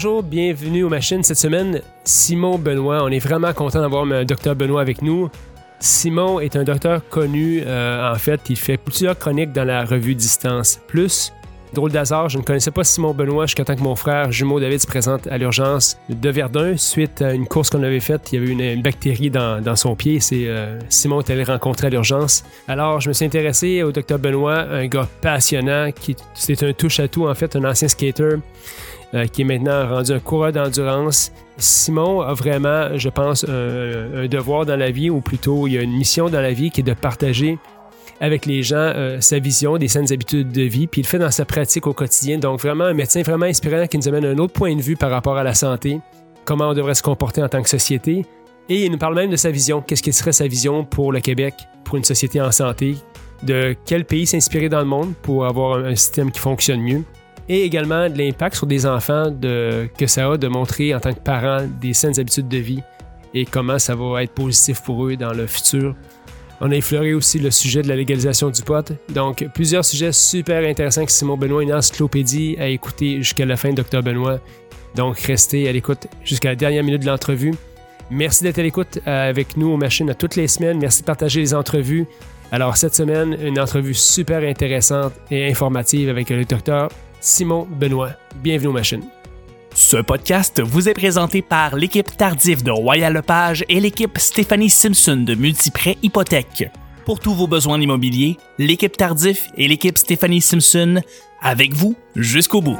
Bonjour, bienvenue aux machines. Cette semaine, Simon Benoît. On est vraiment content d'avoir un docteur Benoît avec nous. Simon est un docteur connu. euh, en fait, il fait plusieurs chroniques dans la revue Distance Plus. Drôle d'hasard, je ne connaissais pas Simon Benoît jusqu'à temps que mon frère jumeau David se présente à l'urgence de Verdun suite à une course qu'on avait faite. Il y avait une, bactérie dans, dans son pied. C'est euh, Simon est allé rencontrer à l'urgence. Alors, je me suis intéressé au docteur Benoît, un gars passionnant qui c'est un touche à tout en fait, un ancien skater euh, qui est maintenant rendu un coureur d'endurance. Simon a vraiment, je pense, un, devoir dans la vie, ou plutôt il y a une mission dans la vie qui est de partager avec les gens euh, sa vision des saines habitudes de vie, puis il le fait dans sa pratique au quotidien. Donc vraiment un médecin vraiment inspirant qui nous amène un autre point de vue par rapport à la santé, comment on devrait se comporter en tant que société. Et il nous parle même de sa vision. Qu'est-ce qui serait sa vision pour le Québec, pour une société en santé, de quel pays s'inspirer dans le monde pour avoir un système qui fonctionne mieux? Et également de l'impact sur des enfants de, que ça a de montrer en tant que parents des saines habitudes de vie et comment ça va être positif pour eux dans le futur. On a effleuré aussi le sujet de la légalisation du pot. Donc, plusieurs sujets super intéressants que Simon Benoît, une encyclopédie à écouter jusqu'à la fin, Docteur Benoît. Donc, restez à l'écoute jusqu'à la dernière minute de l'entrevue. Merci d'être à l'écoute euh, avec nous aux machines à toutes les semaines. Merci de partager les entrevues. Alors, cette semaine, une entrevue super intéressante et informative avec le docteur Simon Benoît. Bienvenue aux machines. Ce podcast vous est présenté par l'équipe Tardif de Royal Lepage et l'équipe Stéphanie Simpson de Multiprêt Hypothèque. Pour tous vos besoins immobiliers, l'équipe Tardif et l'équipe Stéphanie Simpson avec vous jusqu'au bout.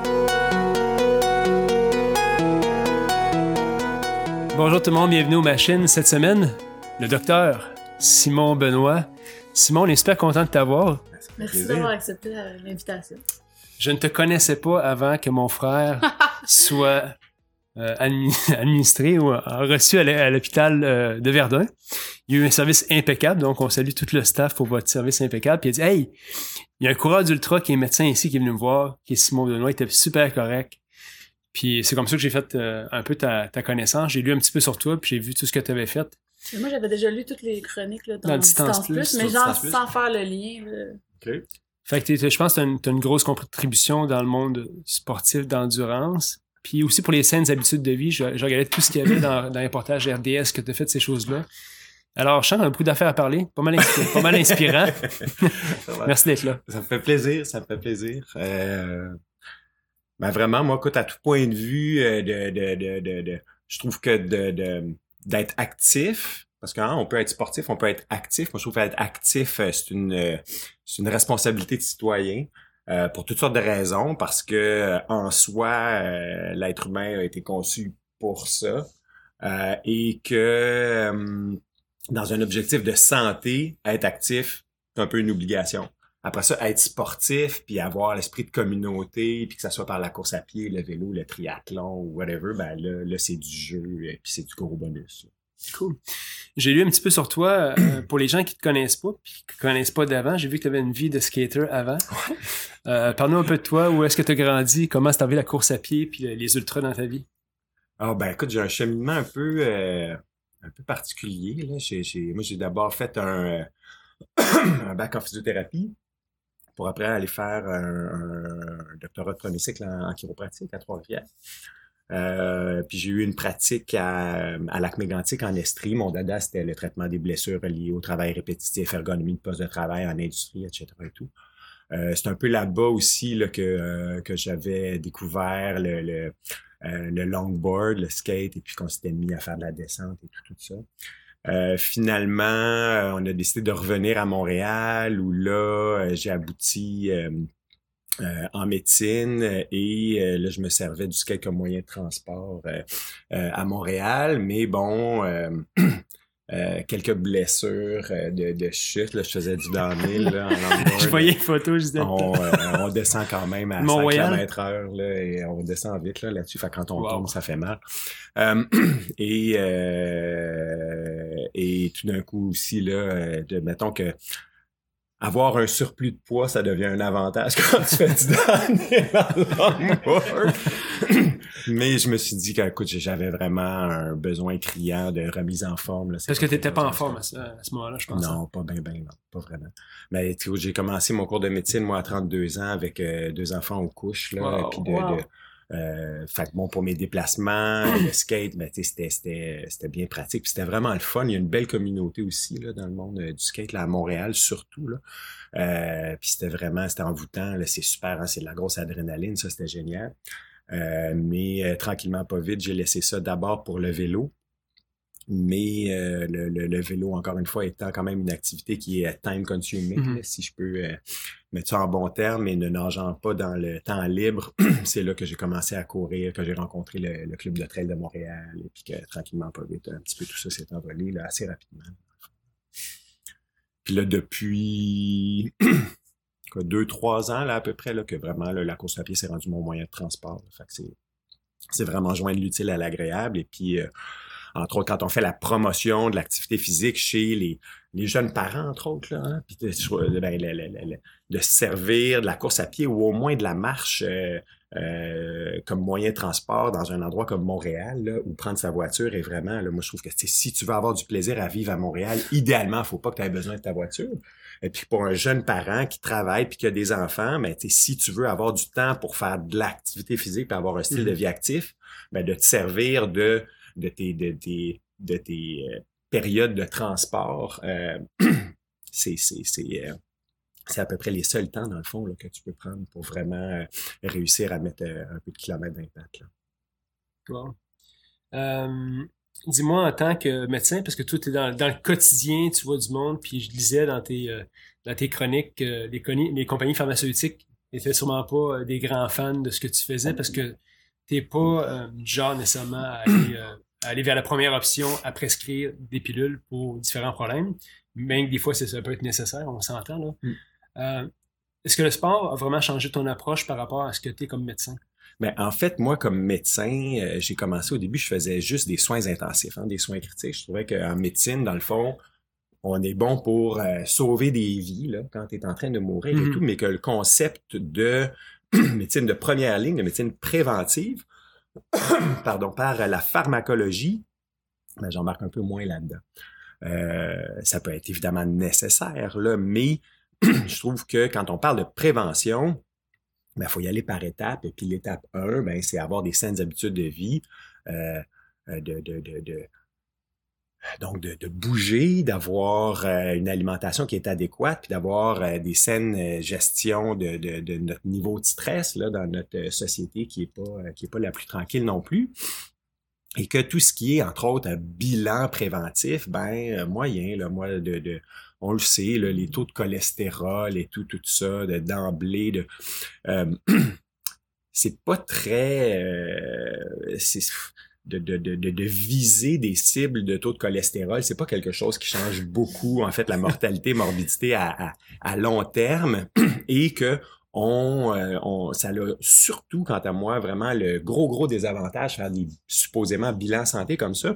Bonjour tout le monde, bienvenue aux machines. Cette semaine, le docteur Simon Benoît. Simon, on est super content de t'avoir. Merci d'avoir accepté la- l'invitation. Je ne te connaissais pas avant que mon frère soit euh, admi- administré ou euh, reçu à l'hô- à l'hôpital euh, de Verdun. Il y a eu un service impeccable, donc on salue tout le staff pour votre service impeccable. Puis il a dit Hey, il y a un coureur d'ultra qui est médecin ici qui est venu me voir, qui est Simon Benoît, il était super correct. Puis c'est comme ça que j'ai fait euh, un peu ta, ta connaissance. J'ai lu un petit peu sur toi, puis j'ai vu tout ce que tu avais fait. Mais Moi, j'avais déjà lu toutes les chroniques là, dans, Dans Distance Distance, Plus, mais genre sans faire le lien. là. Fait que je pense que tu as, une grosse contribution dans le monde sportif d'endurance. Puis aussi pour les saines habitudes de vie, je, je regardais tout ce qu'il y avait dans, dans les reportages RDS que tu as fait ces choses-là. Alors, qu'on a beaucoup d'affaires à parler. Pas mal, inspi- pas mal inspirant. Merci d'être là. Ça me fait plaisir, ça me fait plaisir. Euh, ben vraiment, moi, écoute, à tout point de vue, euh, de, de, de, je trouve que d'être actif, parce qu'on peut être sportif, on peut être actif. Moi, je trouve qu'être actif, euh, c'est une, c'est une responsabilité de citoyen. euh, pour toutes sortes de raisons, parce que euh, en soi, euh, l'être humain a été conçu pour ça, euh, et que euh, dans un objectif de santé, être actif, c'est un peu une obligation. Après ça, être sportif, puis avoir l'esprit de communauté, puis que ça soit par la course à pied, le vélo, le triathlon ou whatever, ben là, là c'est du jeu, euh, puis c'est du gros bonus. Cool. J'ai lu un petit peu sur toi. euh, pour les gens qui te connaissent pas, puis qui te connaissent pas d'avant, j'ai vu que tu avais une vie de skater avant. Euh, Parle-nous un peu de toi. Où est-ce que tu as grandi? Comment t'as vu la course à pied puis les ultras dans ta vie? Ah ben écoute, j'ai un cheminement un peu euh, un peu particulier. Là. Moi, j'ai d'abord fait un, un bac en physiothérapie pour après aller faire un, un doctorat de premier cycle en, en chiropratique à Trois-Rivières. Euh, puis j'ai eu une pratique à, à lac mégantic en Estrie. Mon dada, c'était le traitement des blessures liées au travail répétitif, ergonomie de poste de travail en industrie, etc. Et tout. Euh, c'est un peu là-bas aussi là, que, euh, que j'avais découvert le, le, euh, le longboard, le skate, et puis qu'on s'était mis à faire de la descente et tout, tout ça. Euh, finalement, euh, on a décidé de revenir à Montréal où là, euh, j'ai abouti euh, en médecine euh, et euh, là, je me servais du skate comme moyen de transport euh, euh, à Montréal. Mais bon, euh, euh, quelques blessures euh, de, de chute. Là, je faisais du downhill là, en. Je voyais les photos, je disais. On, euh, on descend quand même à 100 Mont-Royal? km heure là, et on descend vite là, là-dessus. Fait quand on Wow. tombe, ça fait mal. Euh, et, euh, et tout d'un coup aussi, là, de, mettons que avoir un surplus de poids, ça devient un avantage quand tu fais du downhill. Mais je me suis dit qu'écoute, j'avais vraiment un besoin criant de remise en forme. Là, Parce que t'étais pas en forme à ce, moment-là, je pense. non, pas bien, bien, non, pas vraiment. Mais tu j'ai commencé mon cours de médecine, moi, à 32 ans, avec euh, deux enfants aux couches, là, Wow, puis de, wow. de, Euh, fait bon, pour mes déplacements, le skate, ben, c'était, c'était, c'était bien pratique. Puis c'était vraiment le fun. Il y a une belle communauté aussi là, dans le monde du skate, là, à Montréal surtout. Là. Euh, puis c'était vraiment, c'était envoûtant. C'est super, hein, c'est de la grosse adrénaline, ça, c'était génial. Euh, mais tranquillement, pas vite, j'ai laissé ça d'abord pour le vélo mais euh, le, vélo, encore une fois, étant quand même une activité qui est time consuming, mm-hmm. si je peux euh, mettre ça en bon terme, et ne nageant pas dans le temps libre, c'est là que j'ai commencé à courir, que j'ai rencontré le, club de trail de Montréal, et puis que tranquillement, pas vite, un petit peu tout ça s'est envolé là, assez rapidement. Puis là, depuis deux, trois ans là, à peu près, là, que vraiment la course à pied s'est rendue mon moyen de transport. Fait que c'est vraiment joindre l'utile à l'agréable. Et puis, euh, entre autres, quand on fait la promotion de l'activité physique chez les, les, jeunes parents, entre autres, là, hein, puis de, ben, de, servir de la course à pied ou au moins de la marche euh, euh, comme moyen de transport dans un endroit comme Montréal, là, où prendre sa voiture est vraiment, là, moi je trouve que si tu veux avoir du plaisir à vivre à Montréal, idéalement, il faut pas que tu aies besoin de ta voiture. Et puis pour un jeune parent qui travaille puis qui a des enfants, mais ben, si tu veux avoir du temps pour faire de l'activité physique et avoir un style de mm-hmm. vie actif, ben, de te servir de de tes, de tes, de tes euh, périodes de transport, euh, euh, c'est à peu près les seuls temps, dans le fond, que tu peux prendre pour vraiment réussir à mettre un peu de kilomètres d'impact. Wow. dis-moi en tant que médecin, parce que toi, tu es dans, le quotidien, tu vois du monde, puis je lisais dans tes, dans tes chroniques, les, les compagnies pharmaceutiques n'étaient sûrement pas des grands fans de ce que tu faisais parce que tu n'es pas du genre nécessairement à aller aller vers la première option à prescrire des pilules pour différents problèmes, même que des fois, ça peut être nécessaire, on s'entend. là. Mm. Euh, est-ce que le sport a vraiment changé ton approche par rapport à ce que tu es comme médecin? Ben, en fait, moi, comme médecin, euh, j'ai commencé au début, je faisais juste des soins intensifs, hein, des soins critiques. Je trouvais qu'en médecine, dans le fond, on est bon pour euh, sauver des vies là, quand tu es en train de mourir et mm-hmm. tout, mais que le concept de médecine de première ligne, de médecine préventive, pardon, par la pharmacologie, j'en marque un peu moins là-dedans. Euh, ça peut être évidemment nécessaire, mais je trouve que quand on parle de prévention, il ben, faut y aller par étapes. Et puis l'étape 1, ben, c'est avoir des saines habitudes de vie, euh, euh, de, donc de, bouger, d'avoir euh, une alimentation qui est adéquate, puis d'avoir euh, des saines euh, gestions de, de, notre niveau de stress là, dans notre société qui est pas qui est pas la plus tranquille non plus. Et que tout ce qui est, entre autres, un bilan préventif, ben moyen, là, moi, de, de on le sait, là, les taux de cholestérol et tout, tout ça, d'emblée, de, c'est pas très, de, de, de, de, viser des cibles de taux de cholestérol, c'est pas quelque chose qui change beaucoup, en fait, la mortalité, morbidité à, à, à long terme. Et que on, euh, on, ça a surtout, quant à moi, vraiment le gros, gros désavantage, faire des supposément bilans santé comme ça,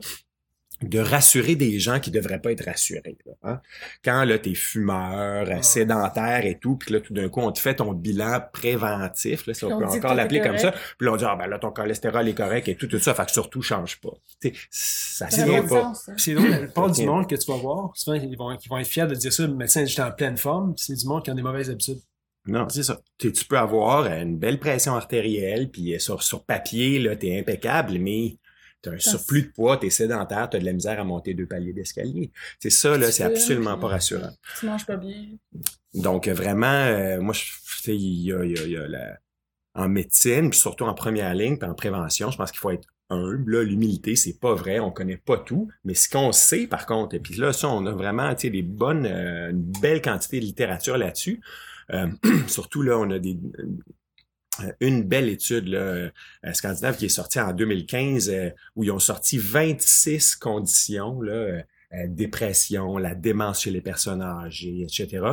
de rassurer des gens qui devraient pas être rassurés. Là, hein? Quand là, t'es fumeur, sédentaire et tout, puis là, tout d'un coup, on te fait ton bilan préventif, là, si on, peut encore l'appeler comme ça, puis là, on dit, ah ben là, ton cholestérol est correct et tout, tout ça, fait que surtout, change pas. T'sais, ça tient pas. C'est donc la part du monde que tu vas voir, souvent, ils vont, ils vont être fiers de dire ça, le médecin est en pleine forme, c'est du monde qui a des mauvaises habitudes. Non, c'est ça. Tu, peux avoir une belle pression artérielle, puis sur, sur papier, là, t'es impeccable, mais tu as un surplus de poids, tu es sédentaire, tu as de la misère à monter deux paliers d'escalier. C'est ça, là, c'est absolument pas rassurant. Tu manges pas bien. Donc, vraiment, euh, moi, je il y a, il y a, la, en médecine, puis surtout en première ligne, puis en prévention, je pense qu'il faut être humble. Là, l'humilité, c'est pas vrai, on connaît pas tout, mais ce qu'on sait, par contre, et puis là, ça, on a vraiment, tu sais, des bonnes, euh, une belle quantité de littérature là-dessus. Euh, surtout, là, on a des, euh, une belle étude là, euh, scandinave qui est sortie en 2015 euh, où ils ont sorti 26 conditions, là, dépression, la démence chez les personnes âgées, etc.,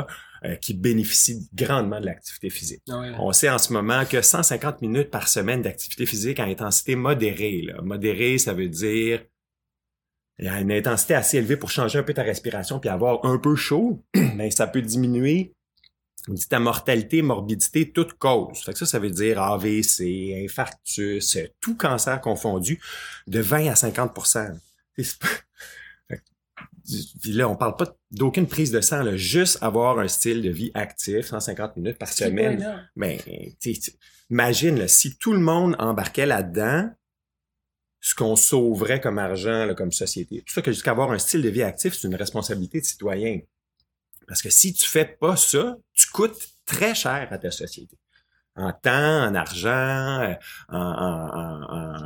qui bénéficient grandement de l'activité physique. Ah On sait en ce moment que 150 minutes par semaine d'activité physique à intensité modérée. Là. Modérée, ça veut dire il y a une intensité assez élevée pour changer un peu ta respiration puis avoir un peu chaud, mais ça peut diminuer on dit ta mortalité, morbidité, toute cause. Fait que ça, ça veut dire AVC, infarctus, tout cancer confondu, de 20 à 50 puis là, on parle pas d'aucune prise de sang, là, juste avoir un style de vie actif, 150 minutes par semaine. Mais imagine, là, si tout le monde embarquait là-dedans, ce qu'on sauverait comme argent, là, comme société. Tout ça que jusqu'à avoir un style de vie actif, c'est une responsabilité de citoyen. Parce que si tu fais pas ça, tu coûtes très cher à ta société en temps, en argent, euh, en,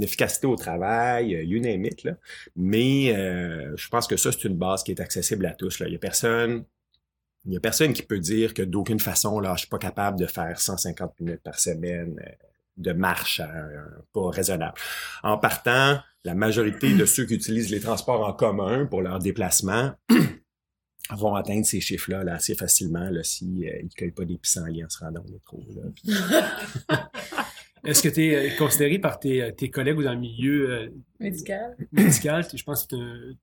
efficacité au travail, euh, you name it. Là. Mais euh, je pense que ça, c'est une base qui est accessible à tous. Il y a personne. Il a personne qui peut dire que d'aucune façon, là, je suis pas capable de faire 150 minutes par semaine de marche pas raisonnable. En partant, la majorité de ceux qui utilisent les transports en commun pour leur déplacement vont atteindre ces chiffres-là là, assez facilement là, si euh, ne cueillent pas des pissenlits en se rendant au métro. Est-ce que tu es euh, considéré par tes, euh, tes, collègues ou dans le milieu médical? médical, je pense que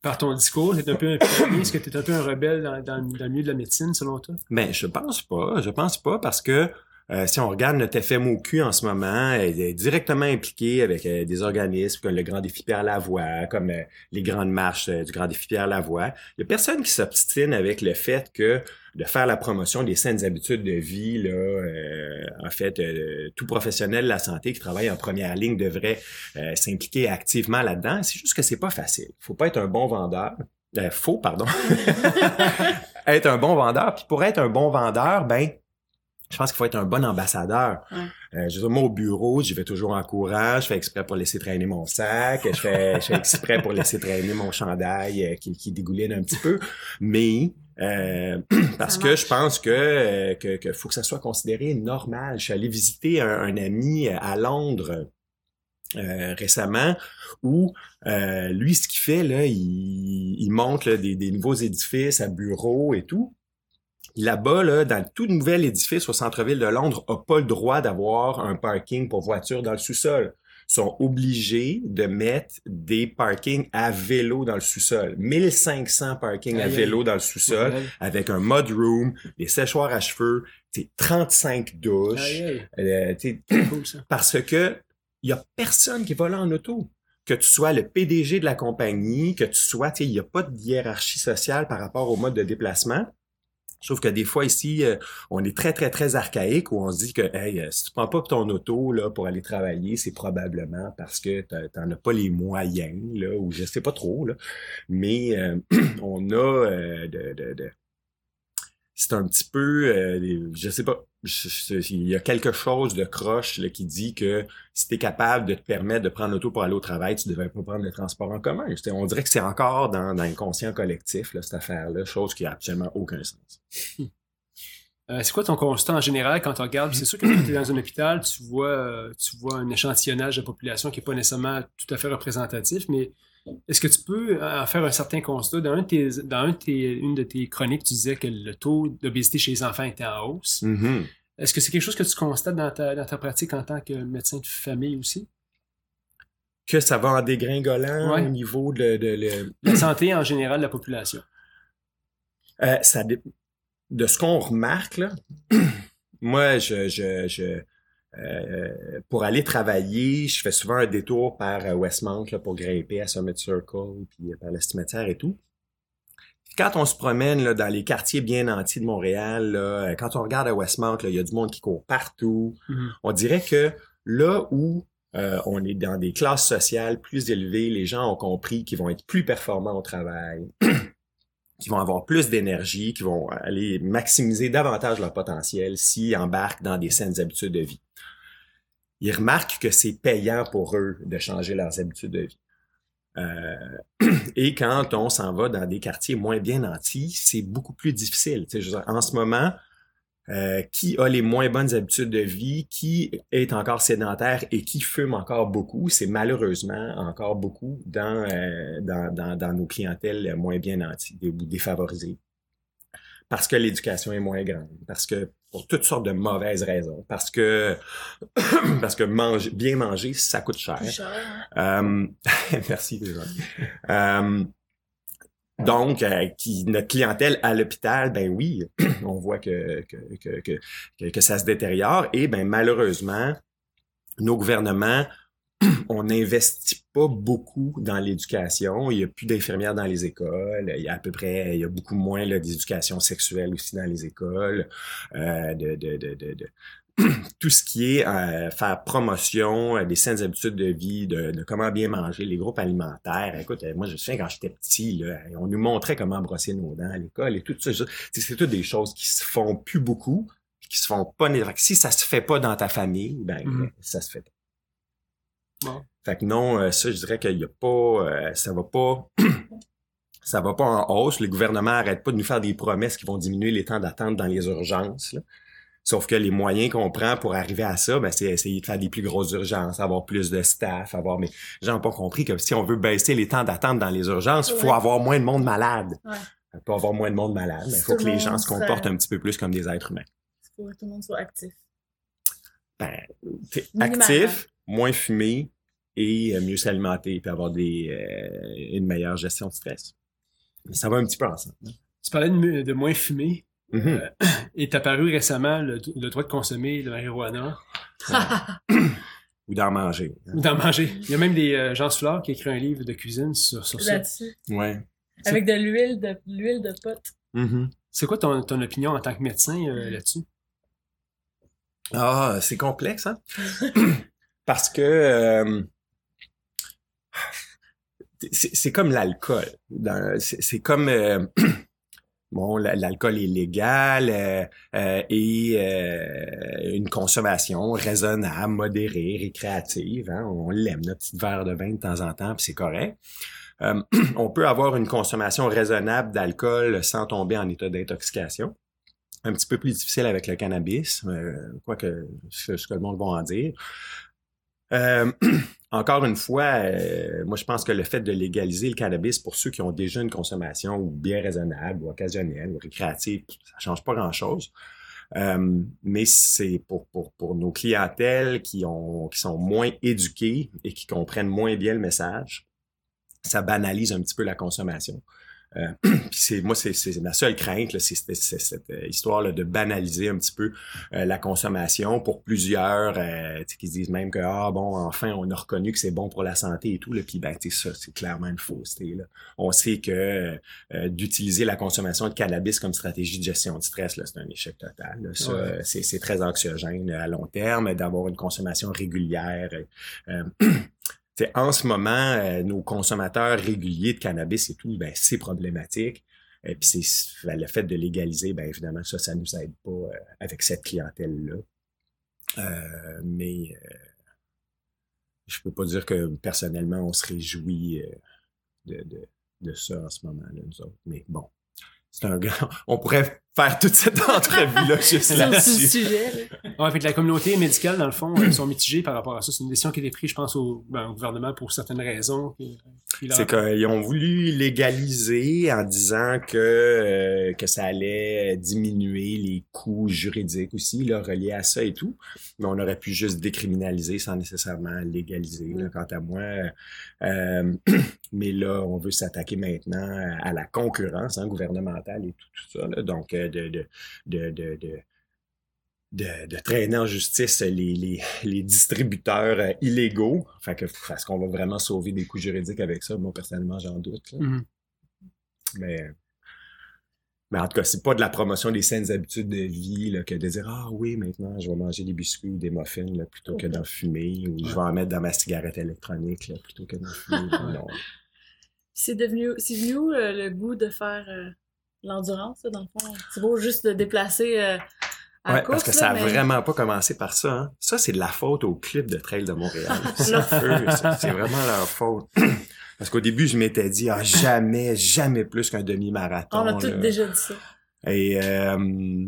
par ton discours, tu es un peu Est-ce que tu es un peu un rebelle dans, dans, dans, le milieu de la médecine, selon toi? Ben, je pense pas. Je pense pas parce que euh, si on regarde notre FMOQ en ce moment, elle est directement impliquée avec euh, des organismes comme le Grand Défi Pierre Lavoie, comme euh, les grandes marches du Grand Défi Pierre Lavoie. Il n'y a personne qui s'obstine avec le fait que de faire la promotion des saines habitudes de vie, là, en fait, tout professionnel de la santé qui travaille en première ligne devrait s'impliquer activement là-dedans. C'est juste que c'est pas facile. Faut pas être un bon vendeur. faux, pardon. être un bon vendeur. Puis pour être un bon vendeur, ben je pense qu'il faut être un bon ambassadeur. Euh, je veux moi, au bureau, j'y vais toujours en courant, je fais exprès pour laisser traîner mon sac, je fais, je fais exprès pour laisser traîner mon chandail euh, qui, qui dégouline un petit peu. Mais euh, parce que je pense que, que, faut que ça soit considéré normal. Je suis allé visiter un, ami à Londres récemment où lui, ce qu'il fait, là, il, il monte des, des nouveaux édifices à bureaux et tout là-bas, là, dans le tout nouvel édifice au centre-ville de Londres, n'a pas le droit d'avoir un parking pour voitures dans le sous-sol. Ils sont obligés de mettre des parkings à vélo dans le sous-sol. 1500 parkings à vélo dans le sous-sol avec un mud room, des séchoirs à cheveux, 35 douches. Euh, parce que il y a personne qui va là en auto que tu sois le PDG de la compagnie, que tu sois, il n'y a pas de hiérarchie sociale par rapport au mode de déplacement. Trouve que des fois ici, euh, on est très, très, très archaïque où on se dit que hey, euh, si tu prends pas ton auto là, pour aller travailler, c'est probablement parce que tu n'en as pas les moyens, là, ou je sais pas trop. Là. Mais euh, on a de c'est un petit peu, euh, je sais pas, il y a quelque chose de croche qui dit que si tu es capable de te permettre de prendre l'auto pour aller au travail, tu devrais pas prendre le transport en commun. On dirait que c'est encore dans, dans l'inconscient collectif, cette affaire-là, chose qui a absolument aucun sens. Euh, c'est quoi ton constat en général quand tu regardes? C'est sûr que quand tu es dans un hôpital, tu vois, euh, tu vois un échantillonnage de population qui n'est pas nécessairement tout à fait représentatif, mais est-ce que tu peux euh, en faire un certain constat? Dans, une de tes chroniques, tu disais que le taux d'obésité chez les enfants était en hausse. Mm-hmm. Est-ce que c'est quelque chose que tu constates dans ta, pratique en tant que médecin de famille aussi? Que ça va en dégringolant au niveau de, la santé en général de la population. Euh, ça De ce qu'on remarque, là, moi, je, je euh, pour aller travailler, je fais souvent un détour par euh, Westmount là, pour grimper à Summit Circle, puis euh, par le cimetière et tout. Quand on se promène là, dans les quartiers bien entiers de Montréal, là, quand on regarde à Westmount, il y a du monde qui court partout. Mm-hmm. On dirait que là où on est dans des classes sociales plus élevées, les gens ont compris qu'ils vont être plus performants au travail, qu'ils vont avoir plus d'énergie, qu'ils vont aller maximiser davantage leur potentiel s'ils embarquent dans des saines habitudes de vie ils remarquent que c'est payant pour eux de changer leurs habitudes de vie. Euh, et quand on s'en va dans des quartiers moins bien nantis, c'est beaucoup plus difficile. En ce moment, euh, qui a les moins bonnes habitudes de vie, qui est encore sédentaire et qui fume encore beaucoup, c'est malheureusement encore beaucoup dans, euh, dans, dans, dans, nos clientèles moins bien nantis ou défavorisées parce que l'éducation est moins grande, parce que pour toutes sortes de mauvaises raisons, parce que parce que manger, bien manger, ça coûte cher. Euh, merci déjà. Euh, donc, euh, qui, notre clientèle à l'hôpital, ben oui, on voit que que, que, que, que ça se détériore et ben malheureusement, nos gouvernements on n'investit pas beaucoup dans l'éducation. Il y a plus d'infirmières dans les écoles. Il y a à peu près, il y a beaucoup moins d'éducation sexuelle aussi dans les écoles. Euh, de, de, de, de, de- tout ce qui est euh, faire promotion euh, des saines habitudes de vie, de, comment bien manger, les groupes alimentaires. Écoute, moi je me souviens quand j'étais petit, là, on nous montrait comment brosser nos dents à l'école et tout ça. C'est toutes des choses qui se font plus beaucoup, qui se font pas. Si ça se fait pas dans ta famille, ben Mhm. ça se fait pas. Bon. Fait que non, euh, ça, je dirais qu'il y a pas, euh, ça va pas, ça va pas en hausse. Le gouvernement arrête pas de nous faire des promesses qui vont diminuer les temps d'attente dans les urgences. là. Sauf que les moyens qu'on prend pour arriver à ça, ben, c'est essayer de faire des plus grosses urgences, avoir plus de staff, avoir. Mais les gens n'ont pas compris que si on veut baisser les temps d'attente dans les urgences, il faut Ouais. avoir moins de monde malade. Ouais. Pour avoir moins de monde malade, il faut que le les gens se comportent serait- un petit peu plus comme des êtres humains. Il faut que tout le monde soit actif. Ben, actif, moins fumé et euh, mieux s'alimenter puis avoir des, euh, une meilleure gestion de stress. Ça va un petit peu ensemble. Tu parlais de, moins fumer. Mhm. Et t'as paru récemment le, le droit de consommer le marijuana Ou d'en manger. hein. ou d'en manger. Il y a même des euh, Jean Soulard qui a écrit un livre de cuisine sur, sur ça. Là-dessus. Ouais. Avec de l'huile de l'huile de pote. Mhm. C'est quoi ton, ton opinion en tant que médecin euh, là-dessus? Ah, c'est complexe, hein? Parce que euh, c'est comme l'alcool. C'est comme euh, bon, la- l'alcool est légal euh, euh, et euh, une consommation raisonnable, modérée, récréative. Hein? On l'aime, notre petit verre de vin de temps en temps, puis c'est correct. On peut avoir une consommation raisonnable d'alcool sans tomber en état d'intoxication un petit peu plus difficile avec le cannabis, euh, quoique ce, ce que le monde va en dire. Euh, encore une fois, euh, moi je pense que le fait de légaliser le cannabis pour ceux qui ont déjà une consommation ou bien raisonnable ou occasionnelle ou récréative, ça change pas grand-chose. Euh, mais c'est pour, nos clientèles qui sont moins éduquées et qui comprennent moins bien le message, ça banalise un petit peu la consommation. Euh, c'est moi c'est ma seule crainte c'est cette euh, histoire là de banaliser un petit peu euh, la consommation pour plusieurs euh, qui se disent même que ah bon enfin on a reconnu que c'est bon pour la santé et tout là puis ben tu sais ça c'est clairement une fausseté là on sait que euh, d'utiliser la consommation de cannabis comme stratégie de gestion de stress c'est un échec total Ouais. c'est c'est très anxiogène à long terme d'avoir une consommation régulière euh, En ce moment, euh, nos consommateurs réguliers de cannabis et tout, ben, c'est problématique. Et puis c'est ben, le fait de légaliser, ben évidemment, ça, ça nous aide pas euh, avec cette clientèle-là. Euh, mais euh, je peux pas dire que personnellement, on se réjouit de, de, de ça en ce moment-là, nous autres. Mais bon, c'est un grand. On pourrait faire toute cette entrevue-là juste Sur ce là-dessus. sujet. là. Ouais, fait que la communauté médicale, dans le fond, ils sont mitigés par rapport à ça. C'est une décision qui a été prise, je pense, au, ben, au gouvernement pour certaines raisons. C'est qu'ils ont voulu légaliser en disant que, euh, que ça allait diminuer les coûts juridiques aussi, là, reliés à ça et tout. Mais on aurait pu juste décriminaliser sans nécessairement légaliser, là, quant à moi. Euh, mais là, on veut s'attaquer maintenant à la concurrence hein, gouvernementale et tout, tout ça. là. Donc, euh, de, de, de, de, de traîner en justice les, les, les distributeurs euh, illégaux. Fait que est-ce qu'on va vraiment sauver des coûts juridiques avec ça? Moi, personnellement, j'en doute. là. Mhm. Mais, mais en tout cas, c'est pas de la promotion des saines habitudes de vie là, que de dire Ah oui, maintenant, je vais manger des biscuits ou des muffins là, plutôt que d'en fumer, ou je vais en mettre dans ma cigarette électronique là, plutôt que d'en fumer. Non. C'est devenu, c'est venu euh, le goût de faire euh, l'endurance, dans le fond? C'est beau juste de déplacer à la parce course, que là, ça a mais- vraiment pas commencé par ça. Hein. Ça, c'est de la faute au clip de Trail de Montréal. C'est vraiment leur faute. Parce qu'au début, je m'étais dit, ah, jamais, jamais plus qu'un demi-marathon. On a tous déjà dit ça. Et, euh,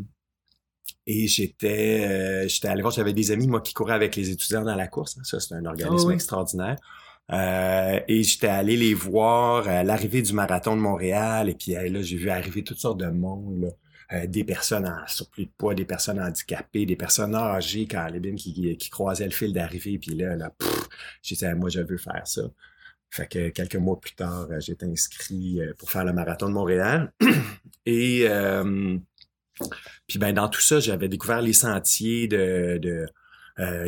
et j'étais, euh, j'étais allé voir, j'avais des amis, moi, qui couraient avec les étudiants dans la course. hein. Ça, c'est un organisme Ah oui. extraordinaire. Euh, et j'étais allé les voir à l'arrivée du marathon de Montréal. Et puis là, j'ai vu arriver toutes sortes de monde. Là. Euh, des personnes en surplus de poids, des personnes handicapées, des personnes âgées, carabines, qui, qui, qui croisaient le fil d'arrivée. Puis là, là j'ai dit, moi, je veux faire ça. Fait que quelques mois plus tard, euh, j'étais inscrit euh, pour faire le marathon de Montréal. Et puis ben dans tout ça, j'avais découvert les sentiers de,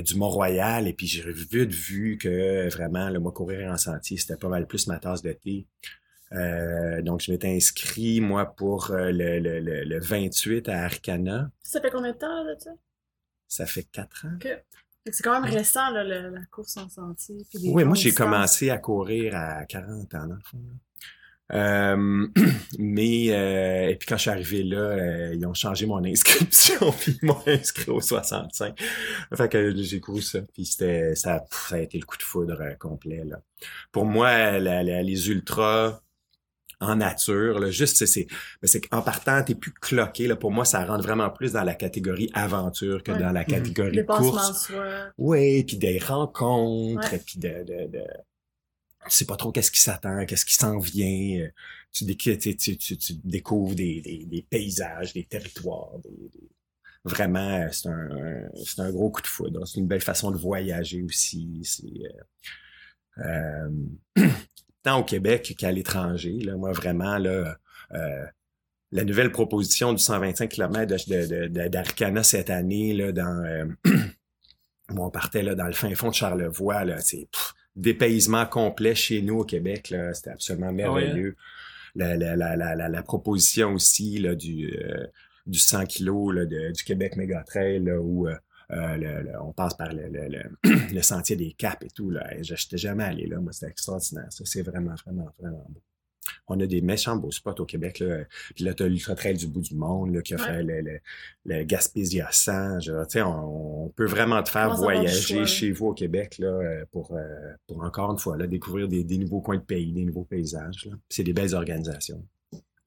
du Mont-Royal. Et puis j'ai vite vu que vraiment, le moi, courir en sentier, c'était pas mal plus ma tasse de thé. Euh, donc, je m'étais inscrit, moi, pour euh, le, le, le, le 28 à Arcana. Ça fait combien de temps, là, ça? Ça fait quatre ans. Que C'est quand même récent, là, le- la course en sentier. puis Oui, moi, j'ai commencé à courir à 40 ans, dans le fond. là. Euh, mais, euh, et puis quand je suis arrivé là, euh, ils ont changé mon inscription, puis ils m'ont inscrit au 65. Fait que j'ai couru ça, puis c'était, ça, ça a été le coup de foudre complet, là. Pour moi, la- la- les ultras, en nature, là, juste, c'est, c'est, qu'en partant, t'es plus cloqué, là. Pour moi, ça rentre vraiment plus dans la catégorie aventure que Ouais. dans la catégorie Dépassement course. Oui, puis des rencontres, puis de, de, de... Tu sais pas trop qu'est-ce qui s'attend, qu'est-ce qui s'en vient. euh, Tu, tu, tu, découvres des, des, des paysages, des territoires. Des, Vraiment, euh, c'est un, un- gros coup de foudre. C'est une belle façon de voyager aussi. C'est euh, euh, tant au Québec qu'à l'étranger. Là, moi, vraiment, là, euh, la nouvelle proposition du 125 km d'Arcana cette année, là, dans euh, où on partait là, dans le fin fond de Charlevoix, là, c'est dépaysement complet chez nous au Québec, là, c'était absolument merveilleux. La, la, la, la, la, la proposition aussi là, du, euh, du 100 kilos là, de- du Québec Méga Trail, là, où euh, le- le- on passe par le, sentier des Caps et tout. Là. N'étais jamais allé là, moi, c'était extraordinaire. Ça, c'est vraiment, vraiment, vraiment beau. On a des méchants beaux spots au Québec. Là. Puis là, tu as l'Ultra Trail du bout du monde là, qui a Ouais. fait le, le, le Gaspésia 100. Je- tu sais, on, on peut vraiment te faire voyager chez vous au Québec là, euh, pour, euh, pour encore une fois là, découvrir des, des nouveaux coins de pays, des nouveaux paysages. C'est des belles organisations.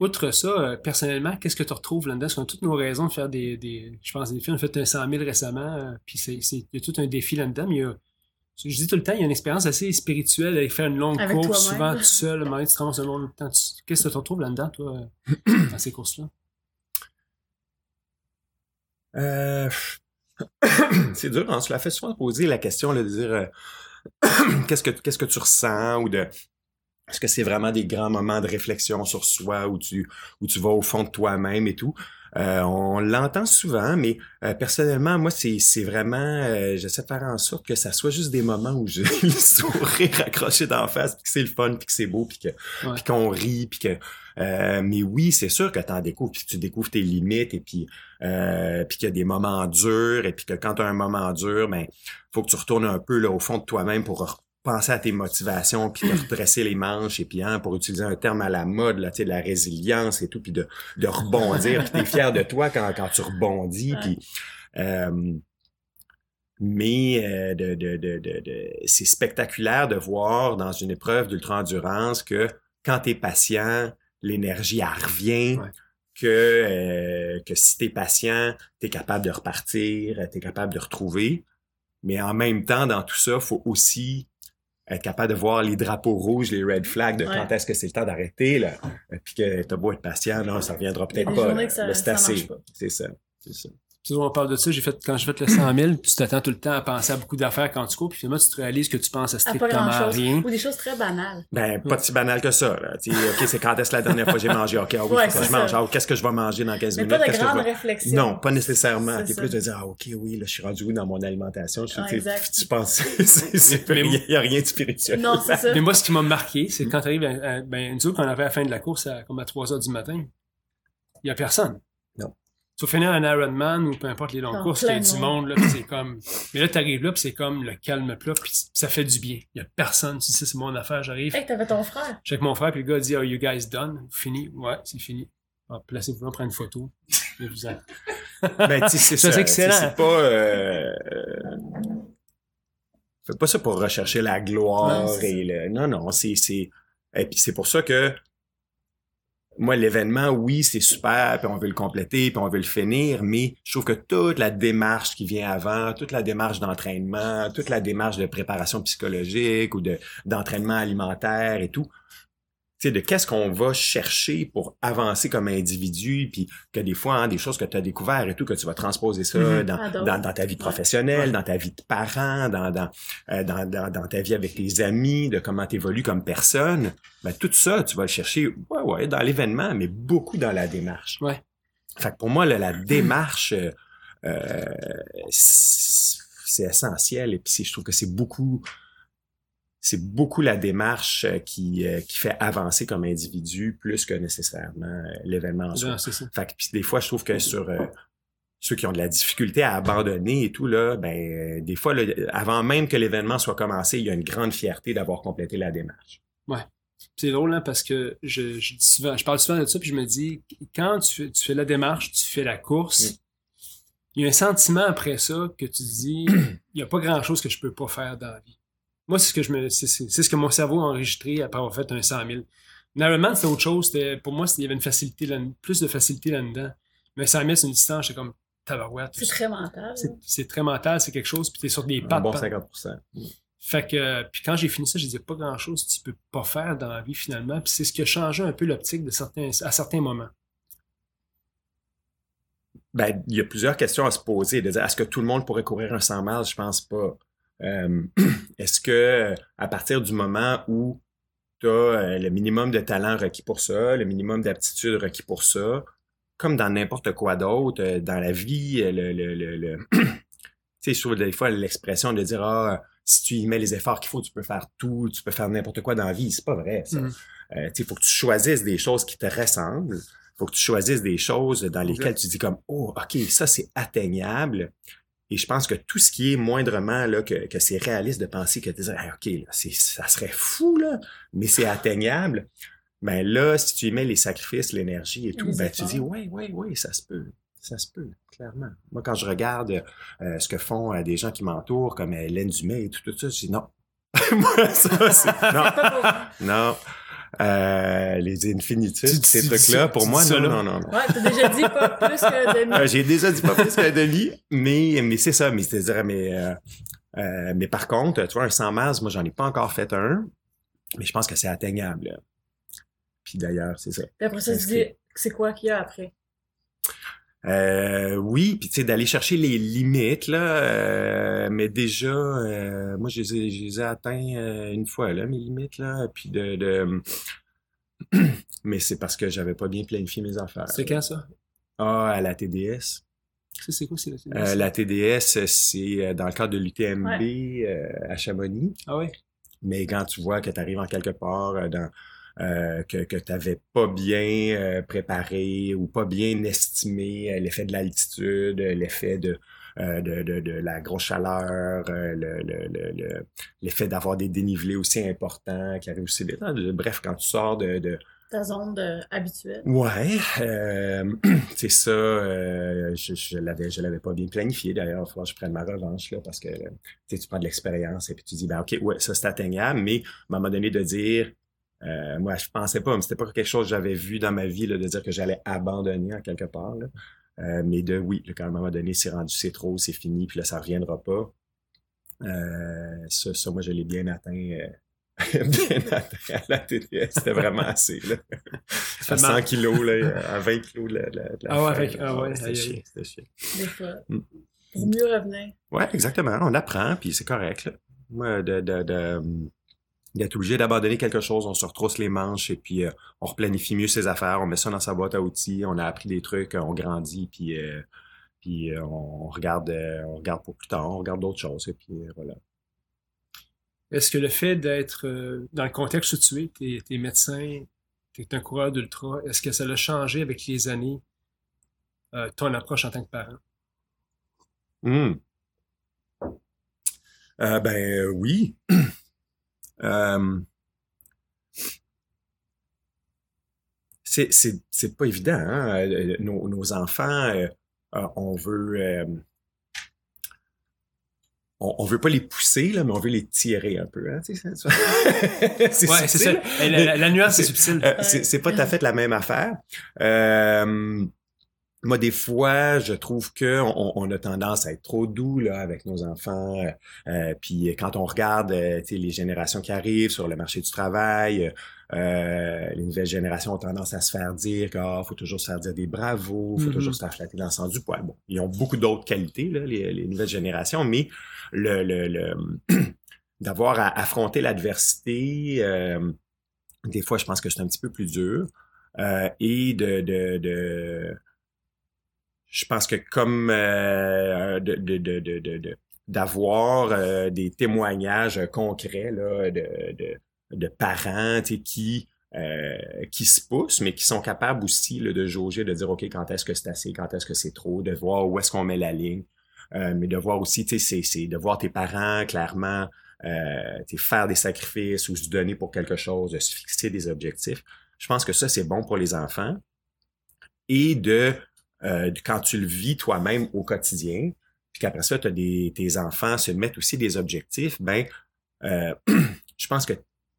Outre ça, euh, personnellement, qu'est-ce que tu retrouves là-dedans? Parce qu'on a toutes nos raisons de faire des, des je pense, des défis. On a fait un 100 000 récemment, euh, puis c'est, il y a tout un défi là-dedans, mais il y a, je dis tout le temps, il y a une expérience assez spirituelle avec faire une longue Avec course, souvent tout seul, donné, tu te ramasses un long temps. Qu'est-ce que tu retrouves là-dedans, toi, euh, dans ces courses-là? Euh, c'est dur, on se la fait souvent poser la question là, de dire qu'est-ce que qu'est-ce que tu ressens ou de est-ce que c'est vraiment des grands moments de réflexion sur soi où tu où tu vas au fond de toi-même et tout? Euh, on l'entend souvent, mais euh, personnellement, moi, c'est c'est vraiment, euh, j'essaie de faire en sorte que ça soit juste des moments où j'ai le sourire accroché d'en face, puis que c'est le fun, puis que c'est beau, puis que Ouais. puis qu'on rit, puis que. euh, mais oui, c'est sûr que t'en découvres, puis que tu découvres tes limites, et puis euh, puis qu'il y a des moments durs, et puis que quand tu as un moment dur, ben faut que tu retournes un peu là au fond de toi-même pour penser à tes motivations, puis te redresser les manches, et puis hein, pour utiliser un terme à la mode, là, tu sais, de la résilience et tout, puis de, de rebondir, puis t'es fier de toi quand, quand tu rebondis, puis... euh, mais euh, de, de, de, de, de- c'est spectaculaire de voir dans une épreuve d'ultra-endurance que quand tu es patient, l'énergie elle revient, Ouais. que, euh, que si tu es patient, tu es capable de repartir, tu es capable de retrouver. Mais en même temps, dans tout ça, faut aussi être capable de voir les drapeaux rouges, les red flags de Ouais. quand est-ce que c'est le temps d'arrêter, là. Euh, Puis que t'as beau être patient, non, ça reviendra peut-être pas. là. que ça- Là, c'est ça marche assez. pas. C'est ça. C'est ça. Tu sais, on parle de ça, j'ai fait, quand j'ai fait le 100 000, tu t'attends tout le temps à penser à beaucoup d'affaires quand tu cours, puis finalement, tu te réalises que tu penses à pas strictement grand-chose. rien. Ou des choses très banales. Ben, pas si banal que ça, là. OK, c'est quand est-ce que la dernière fois que j'ai mangé? OK, ah oui, Ouais, faut que c'est je mange. Ah, qu'est-ce que je vais manger dans 15 Mais minutes? pas de vais- réflexions. Non, pas nécessairement. C'est T'es ça. plus de dire, ah, OK, oui, là, je suis rendu où dans mon alimentation? Je, Ah, exact. tu penses, c'est, c'est, Mais- il n'y a rien de spirituel. Non, c'est ça. Mais moi, ce qui m'a marqué, c'est quand tu arrives, à, à- ben, nous autres, quand on avait à la fin de la course, à, comme à 3 heures du matin, il y a personne. Tu vas finir un Ironman ou peu importe les longues Non, courses, il y a du monde, là, c'est comme. Mais là, t'arrives là, puis c'est comme le calme plat, puis ça fait du bien. Il y a personne, tu sais, c'est mon affaire, j'arrive. Hey, t'avais ton frère. Je suis avec mon frère, puis le gars dit, Are you guys done? Fini? Ouais, c'est fini. Ah, placez-vous là, prendre une photo. Et vous en- Ben, tu sais, c'est Ça, ça. c'est excellent. C'est pas, euh, fais pas ça pour rechercher la gloire et le, non, non, c'est, c'est, et puis c'est pour ça que, moi, l'événement, oui, c'est super, puis on veut le compléter, puis on veut le finir, mais je trouve que toute la démarche qui vient avant, toute la démarche d'entraînement, toute la démarche de préparation psychologique ou de d'entraînement alimentaire et tout, de qu'est-ce qu'on va chercher pour avancer comme individu, puis que des fois, hein, des choses que tu as découvert et tout, que tu vas transposer ça Mhm. dans, Adore. dans, dans ta vie professionnelle, Ouais. dans ta vie de parent, dans, dans, euh, dans, dans, dans ta vie avec tes amis, de comment tu évolues comme personne, ben, tout ça, tu vas le chercher, ouais, ouais, dans l'événement, mais beaucoup dans la démarche. Ouais. Fait que pour moi, là, la démarche, euh, euh, c'est- essentiel. Et puis je trouve que c'est beaucoup, c'est beaucoup la démarche euh, qui, euh, qui fait avancer comme individu plus que nécessairement euh, l'événement en soi. Non, c'est ça. Fait que des fois, je trouve que sur euh, ceux qui ont de la difficulté à abandonner et tout, là, ben, euh, des fois, là, avant même que l'événement soit commencé, il y a une grande fierté d'avoir complété la démarche. C'est drôle, hein, parce que je, je dis souvent, je parle souvent de ça, puis je me dis, quand tu, fais- tu fais la démarche, tu fais la course, il y a un sentiment après ça que tu te dis, il n'y a pas grand-chose que je peux pas faire dans la vie. Moi, c'est ce que je me, c'est, c'est- c'est ce que mon cerveau a enregistré après avoir fait un 100 000. Normalement, c'était autre chose. C'était, pour moi, c'était- il y avait une facilité, là, plus de facilité là-dedans. Mais 100 000, c'est une distance, c'est comme tabarouette. C'est très mental. C'est, là. c'est très mental, c'est quelque chose, puis t'es sur des Un pattes. bon pa- 50 fait que, puis quand j'ai fini ça, je disais pas grand chose que tu peux pas faire dans la vie finalement. Puis c'est ce qui a changé un peu l'optique de certains, à certains moments. Ben, il y a plusieurs questions à se poser. De dire, est-ce que tout le monde pourrait courir un 100 miles? Je pense pas. Euh, est-ce que à partir du moment où tu as le minimum de talent requis pour ça, le minimum d'aptitude requis pour ça, comme dans n'importe quoi d'autre, euh, dans la vie, euh, le, le, le, le- tu sais, je trouve des fois l'expression de dire, ah, si tu y mets les efforts qu'il faut, tu peux faire tout, tu peux faire n'importe quoi dans la vie. C'est pas vrai, ça. Euh, tu sais, faut que tu choisisses des choses qui te ressemblent. faut que tu choisisses des choses dans lesquelles tu dis comme, oh, OK, ça, c'est atteignable. Et je pense que tout ce qui est moindrement, là, que, que c'est réaliste de penser que tu Ah, OK, là, ça serait fou, là, mais c'est atteignable. Ben là, si tu y mets les sacrifices, l'énergie et tout, ben tu dis, oui, oui, oui, ça se peut. Ça se peut, clairement. Moi, quand je regarde euh, ce que font euh, des gens qui m'entourent, comme Hélène Dumais et tout, tout ça, je dis non. Moi, ça, c'est... Non, non. Euh, les infinitudes, Tu- tu- ces trucs-là, pour moi, non, là? non, non, non. Ouais, t'as déjà dit pas plus que demi. Euh, J'ai déjà dit pas plus qu'un demi, mais, mais c'est ça. Mais c'est-à-dire, mais, euh, mais par contre, tu vois, un 100 miles, moi, j'en ai pas encore fait un, mais je pense que c'est atteignable. là. Puis d'ailleurs, c'est ça. Puis après ça, tu dis, c'est quoi qu'il y a après? Euh, oui, puis tu sais, d'aller chercher les limites, là, euh, mais déjà, euh, moi, je les ai, je les ai atteints euh, une fois, là, mes limites, là, puis de... de... mais c'est parce que j'avais pas bien planifié mes affaires. C'est quand ça? Ah, à la TDS. C'est quoi? C'est la Euh, la TDS, c'est dans le cadre de l'UTMB à Chamonix. Ah ouais? Mais quand tu vois que tu arrives en quelque part dans euh, que, que tu n'avais pas bien euh, préparé ou pas bien estimé euh, l'effet de l'altitude, l'effet de, euh, de, de, de la grosse chaleur, euh, le, le, le, le- l'effet d'avoir des dénivelés aussi importants qui arrivent aussi vite. Bref, quand tu sors de, de, Ta zone habituelle. Ouais, euh, c'est ça. je, je l'avais, je l'avais pas bien planifié. D'ailleurs, il va falloir que je prenne ma revanche là, parce que tu prends de l'expérience et puis tu dis ben ok, ouais, ça c'est atteignable, mais à un moment donné de dire, euh, moi je pensais pas, mais c'était pas quelque chose que j'avais vu dans ma vie là, de dire que j'allais abandonner en quelque part. Là. Euh, mais de oui, là, quand à un moment donné c'est rendu, c'est trop, c'est fini, puis là ça reviendra pas. Euh, ça, ça, moi je l'ai bien atteint. euh, bien atteint à la TTS, c'était vraiment assez. Là. À 100 marche. kilos, là, à 20 kilos de la, de la- de la Ah ouais, fin, avec- là. ah ouais, c'était chiant, aïe. c'était chiant. Des fois. Mm. Pour mieux revenir. Ouais, exactement. On apprend, puis c'est correct. Là. Moi, de, de, de, d'être obligé d'abandonner quelque chose, on se retrousse les manches et puis euh, on replanifie mieux ses affaires, on met ça dans sa boîte à outils, on a appris des trucs, on grandit, puis, euh, puis euh, on regarde euh, on regarde pour plus tard, on regarde d'autres choses, et puis euh, voilà. Est-ce que le fait d'être euh, dans le contexte où tu es, t'es, t'es médecin, t'es un coureur d'ultra, est-ce que ça l'a changé avec les années, euh, ton approche en tant que parent? Euh, ben euh, oui. Euh, c'est, c'est, c'est pas évident, hein? euh, Nos, nos enfants, euh, euh, on veut euh, on, on veut pas les pousser, là, mais on veut les tirer un peu. Hein? ça- c'est Ouais, c'est ça. subtil. Eh, La, la- la nuance est C'est- subtile. Euh, c'est, c'est pas tout à fait la même affaire. Moi, des fois, je trouve que on, on a tendance à être trop doux là, avec nos enfants. Euh, euh, puis quand on regarde euh, les générations qui arrivent sur le marché du travail, euh, les nouvelles générations ont tendance à se faire dire qu'il faut toujours se faire dire des bravos, faut Mhm. toujours se faire flatter dans le sens du poil. Bon, ils ont beaucoup d'autres qualités, là, les, les nouvelles générations, mais le, le, le d'avoir à affronter l'adversité, euh, des fois, je pense que c'est un petit peu plus dur. Euh, et de, de, de, je pense que comme euh, de, de, de, d'avoir euh, des témoignages concrets là, de, de, parents qui euh, qui se poussent, mais qui sont capables aussi là, de jauger, de dire OK, quand est-ce que c'est assez, quand est-ce que c'est trop, de voir où est-ce qu'on met la ligne, euh, mais de voir aussi, sais, c'est de voir tes parents clairement euh, faire des sacrifices ou se donner pour quelque chose, de se fixer des objectifs. Je pense que ça, c'est bon pour les enfants. Et de, euh, quand tu le vis toi-même au quotidien, puis qu'après ça, as des, tes enfants se mettent aussi des objectifs, ben euh, je pense que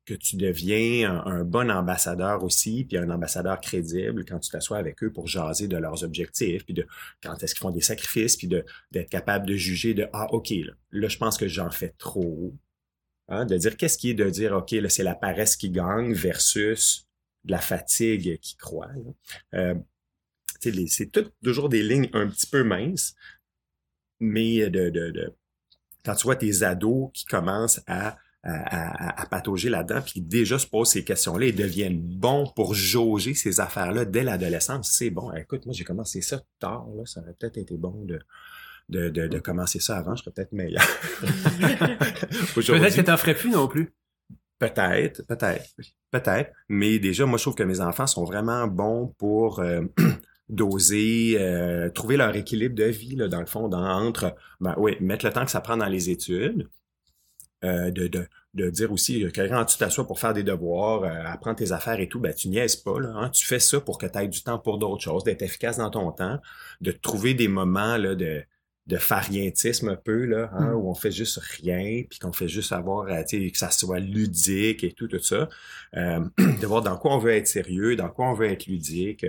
que tu deviens un, bon ambassadeur aussi, puis un ambassadeur crédible quand tu t'assois avec eux pour jaser de leurs objectifs, puis de quand est-ce qu'ils font des sacrifices, puis d'être capable de juger de ah ok là, là je pense que j'en fais trop, hein, de dire qu'est-ce qui est de dire ok là c'est la paresse qui gagne versus de la fatigue qui croît. Euh, c'est toujours des lignes un petit peu minces, mais de, de, de, quand tu vois tes ados qui commencent à, à, à, patauger là-dedans, puis déjà se posent ces questions-là et deviennent bons pour jauger ces affaires-là dès l'adolescence, c'est bon. Écoute, moi j'ai commencé ça tard, là, ça aurait peut-être été bon de, de, de, de, commencer ça avant, je serais peut-être meilleur. peut-être que t'en ferais plus non plus. Peut-être, peut-être, peut-être. Mais déjà, moi, je trouve que mes enfants sont vraiment bons pour euh, doser, euh, trouver leur équilibre de vie, là, dans le fond, dans, entre, ben, oui, mettre le temps que ça prend dans les études, euh, de, de, de, dire aussi que quand tu t'assois pour faire des devoirs, apprendre tes affaires et tout, ben, tu niaises pas. Là, hein? Tu fais ça pour que tu aies du temps pour d'autres choses, d'être efficace dans ton temps, de trouver des moments là, de, de farientisme un peu, là, hein, mm. où on fait juste rien, puis qu'on fait juste avoir, euh, que ça soit ludique et tout, tout ça. Euh, de voir dans quoi on veut être sérieux, dans quoi on veut être ludique.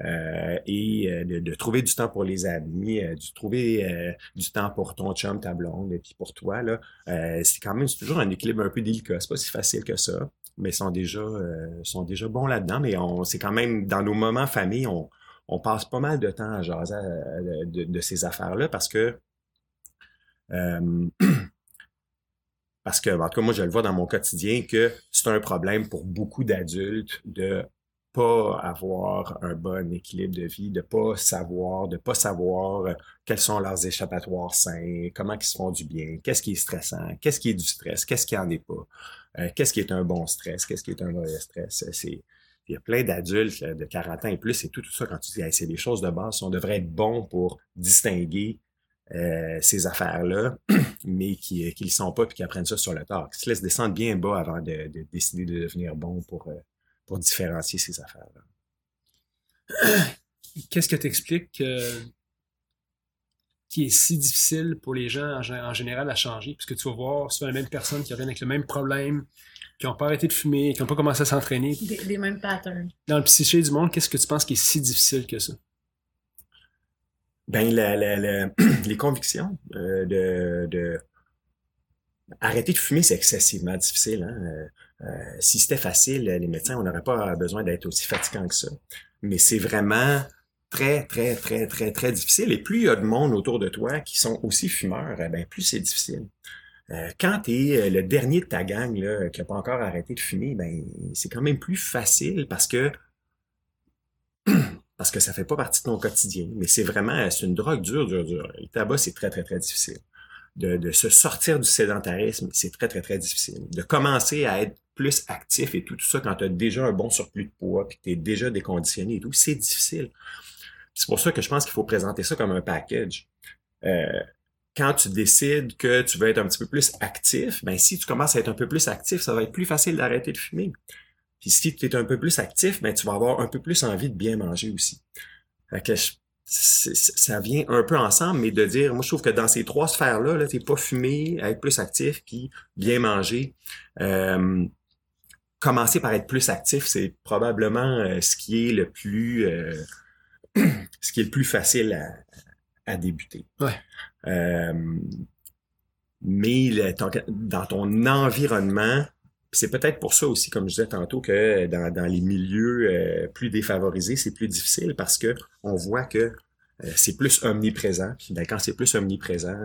Euh, et euh, de, trouver du temps pour les amis, de trouver du temps pour ton chum, ta blonde, et puis pour toi, là, c'est quand même toujours un équilibre un peu délicat. C'est pas si facile que ça, mais sont déjà, sont déjà bons là-dedans. Mais on, c'est quand même dans nos moments famille, on, on passe pas mal de temps à jaser euh, de, ces affaires-là parce que euh, parce que, en tout cas, moi, je le vois dans mon quotidien que c'est un problème pour beaucoup d'adultes de pas avoir un bon équilibre de vie, de pas savoir, de pas savoir euh, quels sont leurs échappatoires sains, comment ils se font du bien, qu'est-ce qui est stressant, qu'est-ce qui est du stress, qu'est-ce qui en est pas, qu'est-ce qui est un bon stress, qu'est-ce qui est un mauvais stress. C'est il y a plein d'adultes de 40 ans et plus, et tout, tout ça, quand tu dis, c'est des choses de base, on devrait être bon pour distinguer euh, ces affaires-là, mais qui ne le sont pas puis qui apprennent ça sur le tard, qui se laissent descendre bien bas avant de, décider de devenir bon pour, euh, pour différencier ces affaires-là. Qu'est-ce que tu expliques qui est si difficile pour les gens en, général à changer? Puisque tu vas voir souvent la même personne qui revient avec le même problème, qui n'ont pas arrêté de fumer, qui n'ont pas commencé à s'entraîner. Les, mêmes patterns. Dans le psyché du monde, qu'est-ce que tu penses qui est si difficile que ça? Ben, les convictions euh, de, de, Arrêter de fumer, c'est excessivement difficile. Hein? Euh, si c'était facile, les médecins, on n'aurait pas besoin d'être aussi fatigants que ça. Mais c'est vraiment très, très, très, très, très difficile. Et plus il y a de monde autour de toi qui sont aussi fumeurs, eh plus c'est difficile. Euh, quand tu es euh, le dernier de ta gang qui n'a pas encore arrêté de fumer, ben c'est quand même plus facile parce que parce que ça fait pas partie de ton quotidien. Mais c'est vraiment c'est une drogue dure, dure, dure. Le tabac, c'est très, très, très difficile. De, se sortir du sédentarisme, c'est très, très, très difficile. De commencer à être plus actif et tout, tout ça quand tu as déjà un bon surplus de poids, puis tu es déjà déconditionné et tout, c'est difficile. C'est pour ça que je pense qu'il faut présenter ça comme un package. Euh, quand tu décides que tu veux être un petit peu plus actif, ben si tu commences à être un peu plus actif, ça va être plus facile d'arrêter de fumer. Puis si tu es un peu plus actif, ben tu vas avoir un peu plus envie de bien manger aussi. que ça vient un peu ensemble, mais de dire, moi je trouve que dans ces trois sphères-là, là, t'es pas fumé, être plus actif, puis bien manger. Euh, commencer par être plus actif, c'est probablement euh, ce qui est le plus euh, ce qui est le plus facile à, à débuter. Ouais. Mais dans ton environnement, c'est peut-être pour ça aussi, comme je disais tantôt, que dans, dans les milieux euh, plus défavorisés, c'est plus difficile parce que on voit que euh, c'est plus omniprésent. Puis ben, quand c'est plus omniprésent,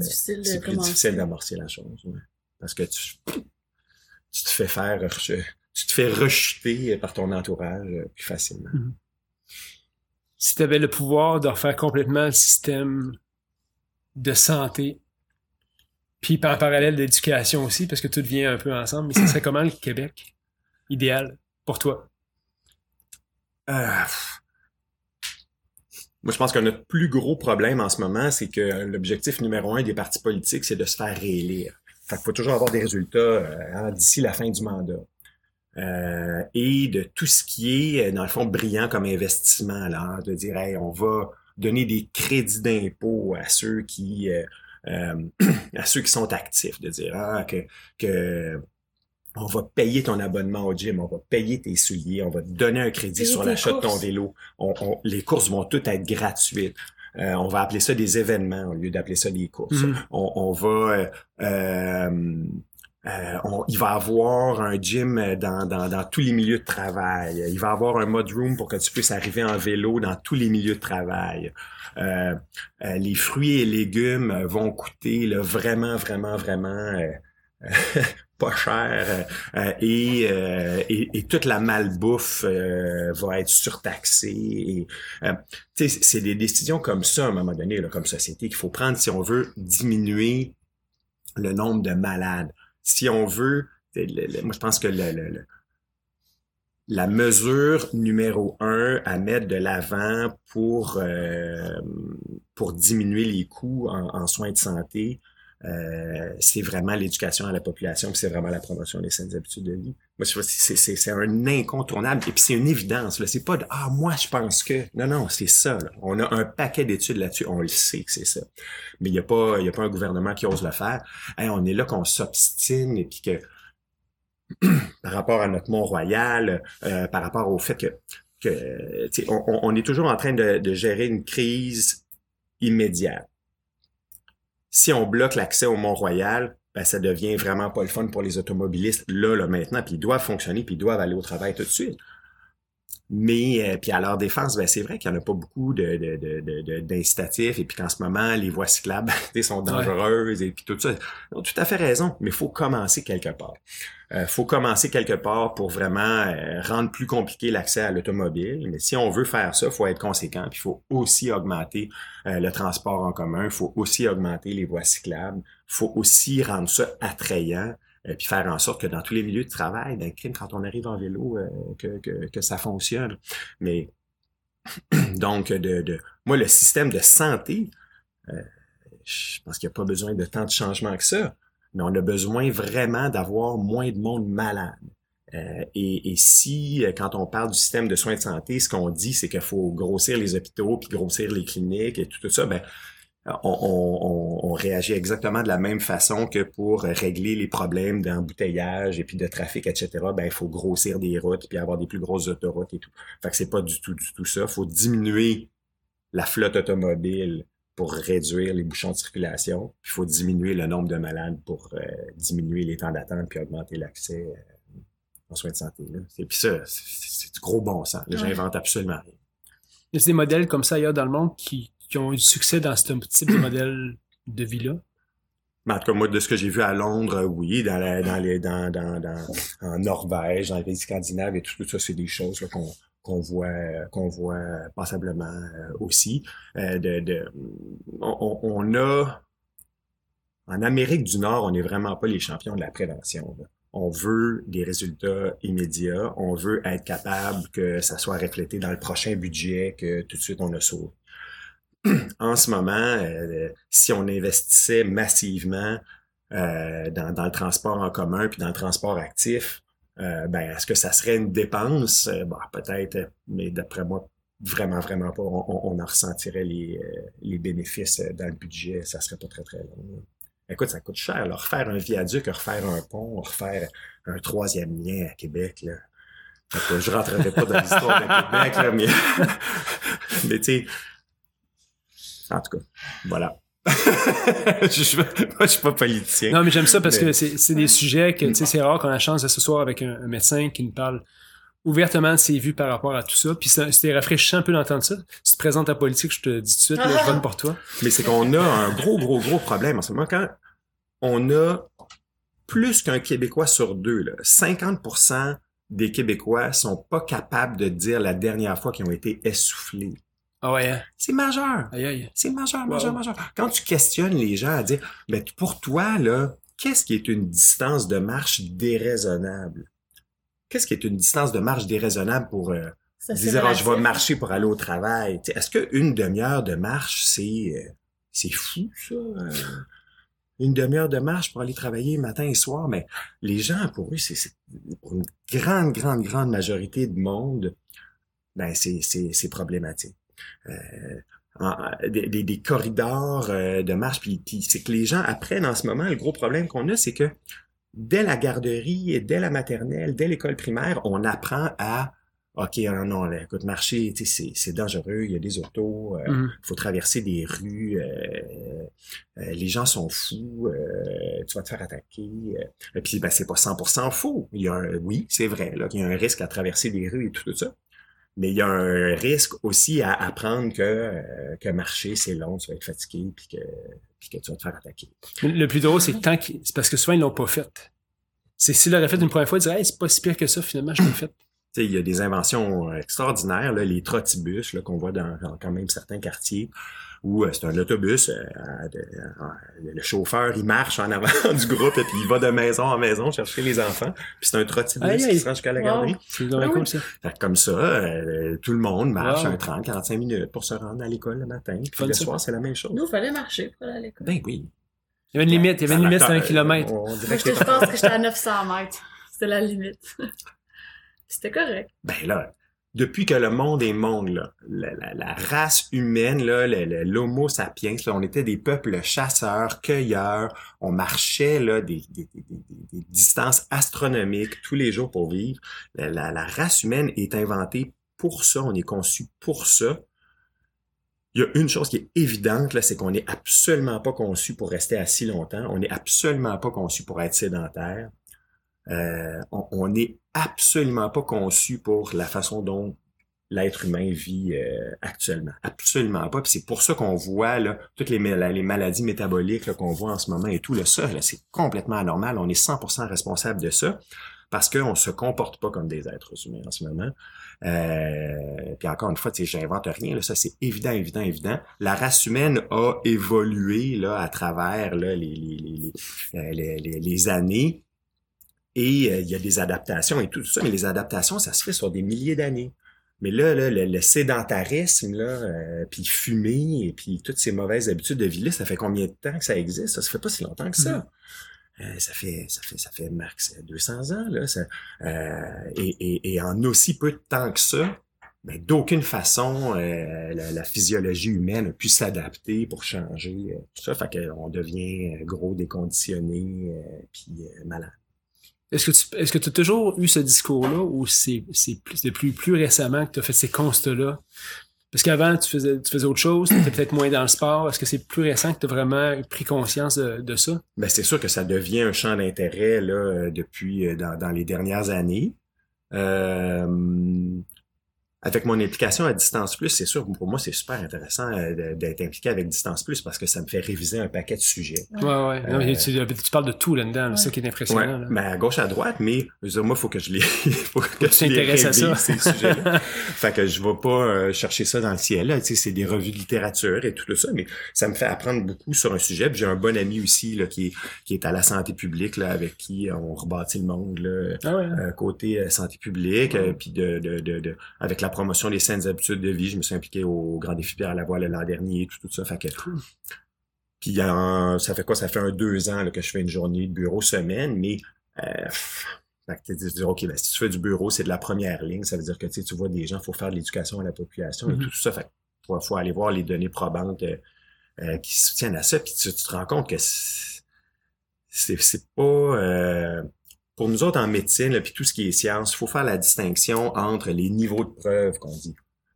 c'est plus difficile d'amorcer la chose. Parce que tu, tu te fais faire, tu te fais rejeter par ton entourage plus facilement. Mm-hmm si tu avais le pouvoir de refaire complètement le système de santé Puis en parallèle d'éducation aussi, parce que tout vient un peu ensemble. Mais ce serait comment le Québec idéal pour toi? Euh, moi, je pense que notre plus gros problème en ce moment, c'est que l'objectif numéro un des partis politiques, c'est de se faire réélire. Fait qu'il faut toujours avoir des résultats euh, hein, d'ici la fin du mandat. Euh, et de tout ce qui est, dans le fond, brillant comme investissement, là, de dire, hey, on va donner des crédits d'impôt à ceux qui euh, à ceux qui sont actifs, de dire ah, que, que on va payer ton abonnement au gym, on va payer tes souliers, on va te donner un crédit sur l'achat de ton vélo. les courses vont toutes être gratuites. Euh, on va appeler ça des événements au lieu d'appeler ça des courses. Mhm. On, va euh, euh, il va avoir un gym dans, dans, dans, tous les milieux de travail. Il va avoir un mode room pour que tu puisses arriver en vélo dans tous les milieux de travail. les fruits et légumes vont coûter vraiment, vraiment, vraiment pas cher euh, euh, et, et, toute la malbouffe euh, va être surtaxée. C'est des décisions comme ça, à un moment donné, là, comme société, qu'il faut prendre si on veut diminuer le nombre de malades. Si on veut, moi je pense que la mesure numéro un à mettre de l'avant pour, pour diminuer les coûts en soins de santé, euh, c'est vraiment l'éducation à la population, c'est vraiment la promotion des saines habitudes de vie. Moi, c'est un incontournable. Et puis c'est une évidence. Là, c'est pas de ah moi je pense que. Non non, c'est ça. On a un paquet d'études là-dessus. On le sait que c'est ça. Mais il y a pas y a pas un gouvernement qui ose le faire. on est là qu'on s'obstine et puis que par rapport à notre Mont-Royal, euh, par rapport au fait que que on, on, est toujours en train de, de gérer une crise immédiate si on bloque l'accès au Mont-Royal, ben, ça devient vraiment pas le fun pour les automobilistes là, là, maintenant, puis ils doivent fonctionner, puis ils doivent aller au travail tout de suite. Mais euh, puis à leur défense, ben, c'est vrai qu'il n'y en a pas beaucoup de, de, d'incitatifs et puis qu'en ce moment, les voies cyclables sont dangereuses et puis tout ça. Ils ont tout à fait raison, mais il faut commencer quelque part. Il euh, faut commencer quelque part pour vraiment euh, rendre plus compliqué l'accès à l'automobile. Mais si on veut faire ça, il faut être conséquent. Puis il faut aussi augmenter le transport en commun. Il faut aussi augmenter les voies cyclables. Il faut aussi rendre ça attrayant. Euh, puis faire en sorte que dans tous les milieux de travail, ben, quand on arrive en vélo, euh, que, que, que, ça fonctionne. Mais donc, de, de, moi, le système de santé, euh, je pense qu'il n'y a pas besoin de tant de changements que ça, mais on a besoin vraiment d'avoir moins de monde malade. Euh, et, et, si, quand on parle du système de soins de santé, ce qu'on dit, c'est qu'il faut grossir les hôpitaux, puis grossir les cliniques et tout, tout ça, ben, on, réagit exactement de la même façon que pour régler les problèmes d'embouteillage et puis de trafic, etc. Ben, il faut grossir des routes puis avoir des plus grosses autoroutes et tout. Fait que c'est pas du tout, du tout ça. Il faut diminuer la flotte automobile pour réduire les bouchons de circulation. Il faut diminuer le nombre de malades pour euh, diminuer les temps d'attente puis augmenter l'accès euh, aux soins de santé. Et puis ça, c'est du gros bon sens. J'invente absolument rien. Il y a des modèles comme ça ailleurs dans le monde qui, qui ont eu du succès dans ce type de modèle de vie-là? Ben, en tout cas, moi, de ce que j'ai vu à Londres, oui, dans, dans les, dans, dans, dans, en Norvège, dans les pays scandinaves et tout, ça, c'est des choses qu'on qu'on voit qu'on voit passablement euh, aussi. Euh, de, de, on, on, a en Amérique du Nord, on n'est vraiment pas les champions de la prévention. On veut des résultats immédiats. On veut être capable que ça soit reflété dans le prochain budget que tout de suite on a sauvé en ce moment, euh, si on investissait massivement euh, dans, le transport en commun puis dans le transport actif, euh, ben est-ce que ça serait une dépense? Bon, peut-être, mais d'après moi, vraiment, vraiment pas. On, en ressentirait les, bénéfices dans le budget. Ça serait pas très très long. Écoute, ça coûte cher. Là, refaire un viaduc, refaire un pont, refaire un troisième lien à Québec. Là. je rentrerai pas dans l'histoire de Québec, là, mais, mais tu sais en tout cas, voilà. je, suis pas, je suis pas politicien. Non, mais j'aime ça parce que c'est des sujets que, tu sais, c'est rare qu'on a la chance de se soir avec un, médecin qui nous parle ouvertement de ses vues par rapport à tout ça. Puis c'était rafraîchissant un peu d'entendre ça. Si tu te présentes en politique, je te dis tout de suite, je vote pour toi. Mais c'est qu'on a un gros, gros, gros problème en ce moment. Quand on a plus qu'un Québécois sur deux, là, 50% des Québécois sont pas capables de dire la dernière fois qu'ils ont été essoufflés Ah ouais, hein? C'est majeur. Aïe, aïe. C'est majeur, majeur, Wow. majeur. Quand tu questionnes les gens à dire, ben, pour toi, là, qu'est-ce qui est une distance de marche déraisonnable? Qu'est-ce qui est une distance de marche déraisonnable pour euh, Ça, dire, Ah, je vais marcher pour aller au travail? Est-ce qu'une demi-heure de marche, c'est euh, c'est fou, ça? euh, une demi-heure de marche pour aller travailler matin et soir, mais les gens, pour eux, c'est c'est- pour une grande, grande, grande majorité de monde, ben c'est c'est c'est problématique. Euh, en- des, des- des corridors euh, de marche, puis, c'est que les gens apprennent en ce moment, le gros problème qu'on a, c'est que dès la garderie, dès la maternelle, dès l'école primaire, on apprend à OK, non, non, là, écoute, marcher, c'est c'est dangereux, il y a des autos, euh, Mhm. faut traverser des rues, euh, euh, les gens sont fous, euh, tu vas te faire attaquer. euh. Et puis, ben, c'est pas 100% faux. Il y a un, oui, c'est vrai, là, qu'il y a un risque à traverser des rues et tout ça. Mais il y a un risque aussi à apprendre que, euh, que marcher, c'est long, tu vas être fatigué, puis que, puis que tu vas te faire attaquer. Le plus drôle, c'est que tant parce que souvent, ils l'ont pas fait. C'est s'ils l'auraient fait une première fois, ils diraient, hey, c'est pas si pire que ça, finalement, je l'ai fait. Il y a des inventions extraordinaires, là, les trottibus qu'on voit dans, dans quand même certains quartiers, où euh, c'est un autobus, euh, le chauffeur, il marche en avant du groupe et puis il va de maison en maison chercher les enfants. Puis c'est un trottibus Aïe, aïe. qui se rend jusqu'à la Wow. garderie. C'est Ah oui. ça. Fait que comme ça, euh, tout le monde marche Wow. un 30, 45 minutes pour se rendre à l'école le matin. Puis Fun, le ça. soir, c'est la même chose. Nous, il fallait marcher pour aller à l'école. Ben oui. Il y avait une limite, il y avait une limite, c'était un kilomètre. On Moi, j'étais- je pense que j'étais à 900 mètres. C'était la limite. C'était correct. Ben là, depuis que le monde est monde, là, la, la- la race humaine, là, l'homo sapiens, là, on était des peuples chasseurs, cueilleurs, on marchait là, des, des- des- des- distances astronomiques tous les jours pour vivre. La, la- race humaine est inventée pour ça, on est conçu pour ça. Il y a une chose qui est évidente, c'est qu'on n'est absolument pas conçu pour rester assis longtemps. On n'est absolument pas conçu pour être sédentaire. Euh, on, on n'est absolument pas conçu pour la façon dont l'être humain vit euh, actuellement. Absolument pas. C'est pour ça qu'on voit toutes les, mal- les maladies métaboliques qu'on voit en ce moment et tout. Là, ça, c'est complètement anormal. On est 100% responsable de ça parce qu'on se comporte pas comme des êtres humains en ce moment. Euh, puis encore une fois, j'invente rien. Ça, c'est évident, évident, évident. La race humaine a évolué là à travers euh, les années. Et euh, il y a des adaptations et tout ça, mais les adaptations, ça se fait sur des milliers d'années. Mais là, là, le, le sédentarisme, là, euh, puis fumer, et puis toutes ces mauvaises habitudes de vie-là, ça fait combien de temps que ça existe? Ça, ça fait pas si longtemps que ça. Euh, ça fait, ça fait, ça fait max 200 ans, là. Ça, euh, et, et, et en aussi peu de temps que ça, ben, d'aucune façon, euh, la, la physiologie humaine a pu s'adapter pour changer euh, tout ça. Fait qu'on devient euh, gros, déconditionné, euh, puis euh, malade. Est-ce que tu est-ce que as toujours eu ce discours-là ou c'est c'est plus depuis plus récemment que tu as fait ces constats-là? Parce qu'avant, tu faisais, tu faisais autre chose, tu étais peut-être moins dans le sport. Est-ce que c'est plus récent que tu as vraiment pris conscience de, de ça? Ben, c'est sûr que ça devient un champ d'intérêt là euh, depuis euh, dans, dans les dernières années. Euh, avec mon implication à Distance Plus, c'est sûr, pour moi, c'est super intéressant euh, d'être impliqué avec Distance Plus parce que ça me fait réviser un paquet de sujets. Ouais, ouais. Non, mais tu, tu parles de tout là-dedans, Ouais. c'est ça qui est impressionnant. ben à gauche, à droite, mais je veux dire, moi, faut que je les, faut que tu je les t'intéresses à ça. ces sujets-là. fait que je vais pas euh, chercher ça dans le ciel. Là. Tu sais, c'est des revues de littérature et tout ça, mais ça me fait apprendre beaucoup sur un sujet. J'ai un bon ami aussi là, qui, est, qui est à la santé publique, là, avec qui on rebâtit le monde. Là. Ah ouais. euh, côté euh, santé publique, euh, puis de, de, de, de- avec la promotion des saines habitudes de vie, je me suis impliqué au Grand Défi Pierre à la voile l'an dernier, tout, tout ça. Fait que, puis en- ça fait quoi? Ça fait un deux ans là, que je fais une journée de bureau semaine, mais euh, tu dis, OK, ben, si tu fais du bureau, c'est de la première ligne. Ça veut dire que tu vois des gens, il faut faire de l'éducation à la population et Mhm. tout, tout ça. Fait faut, faut aller voir les données probantes euh, euh, qui soutiennent à ça, puis tu, tu te rends compte que c'est pas... euh, pour nous autres en médecine, puis tout ce qui est science, il faut faire la distinction entre les niveaux de preuve qu'on dit.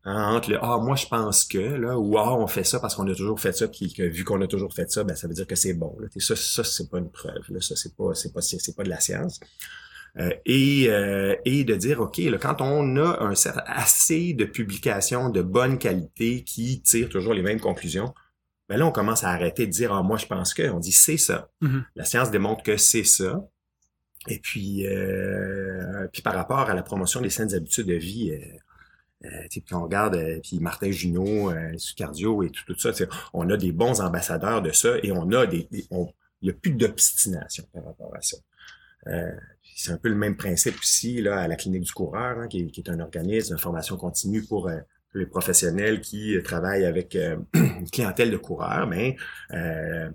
Hein, entre le ah moi je pense que là ou ah on fait ça parce qu'on a toujours fait ça puis que vu qu'on a toujours fait ça ben ça veut dire que c'est bon là. Ça ça c'est pas une preuve là ça c'est pas c'est pas c'est pas de la science Euh, et euh, et de dire ok là quand on a un certain assez de publications de bonne qualité qui tirent toujours les mêmes conclusions ben là on commence à arrêter de dire ah moi je pense que on dit c'est ça Mhm. la science démontre que c'est ça et puis, euh, puis par rapport à la promotion des saines habitudes de vie, euh, euh, puis on regarde, euh, puis Martin Junot, euh, sur cardio et tout, tout ça, on a des bons ambassadeurs de ça et on a des, il n'y a plus d'obstination par rapport à ça. C'est un peu le même principe ici là à la clinique du coureur, hein, qui, est, qui est un organisme de formation continue pour les professionnels qui travaillent avec une clientèle de coureurs. Mais euh,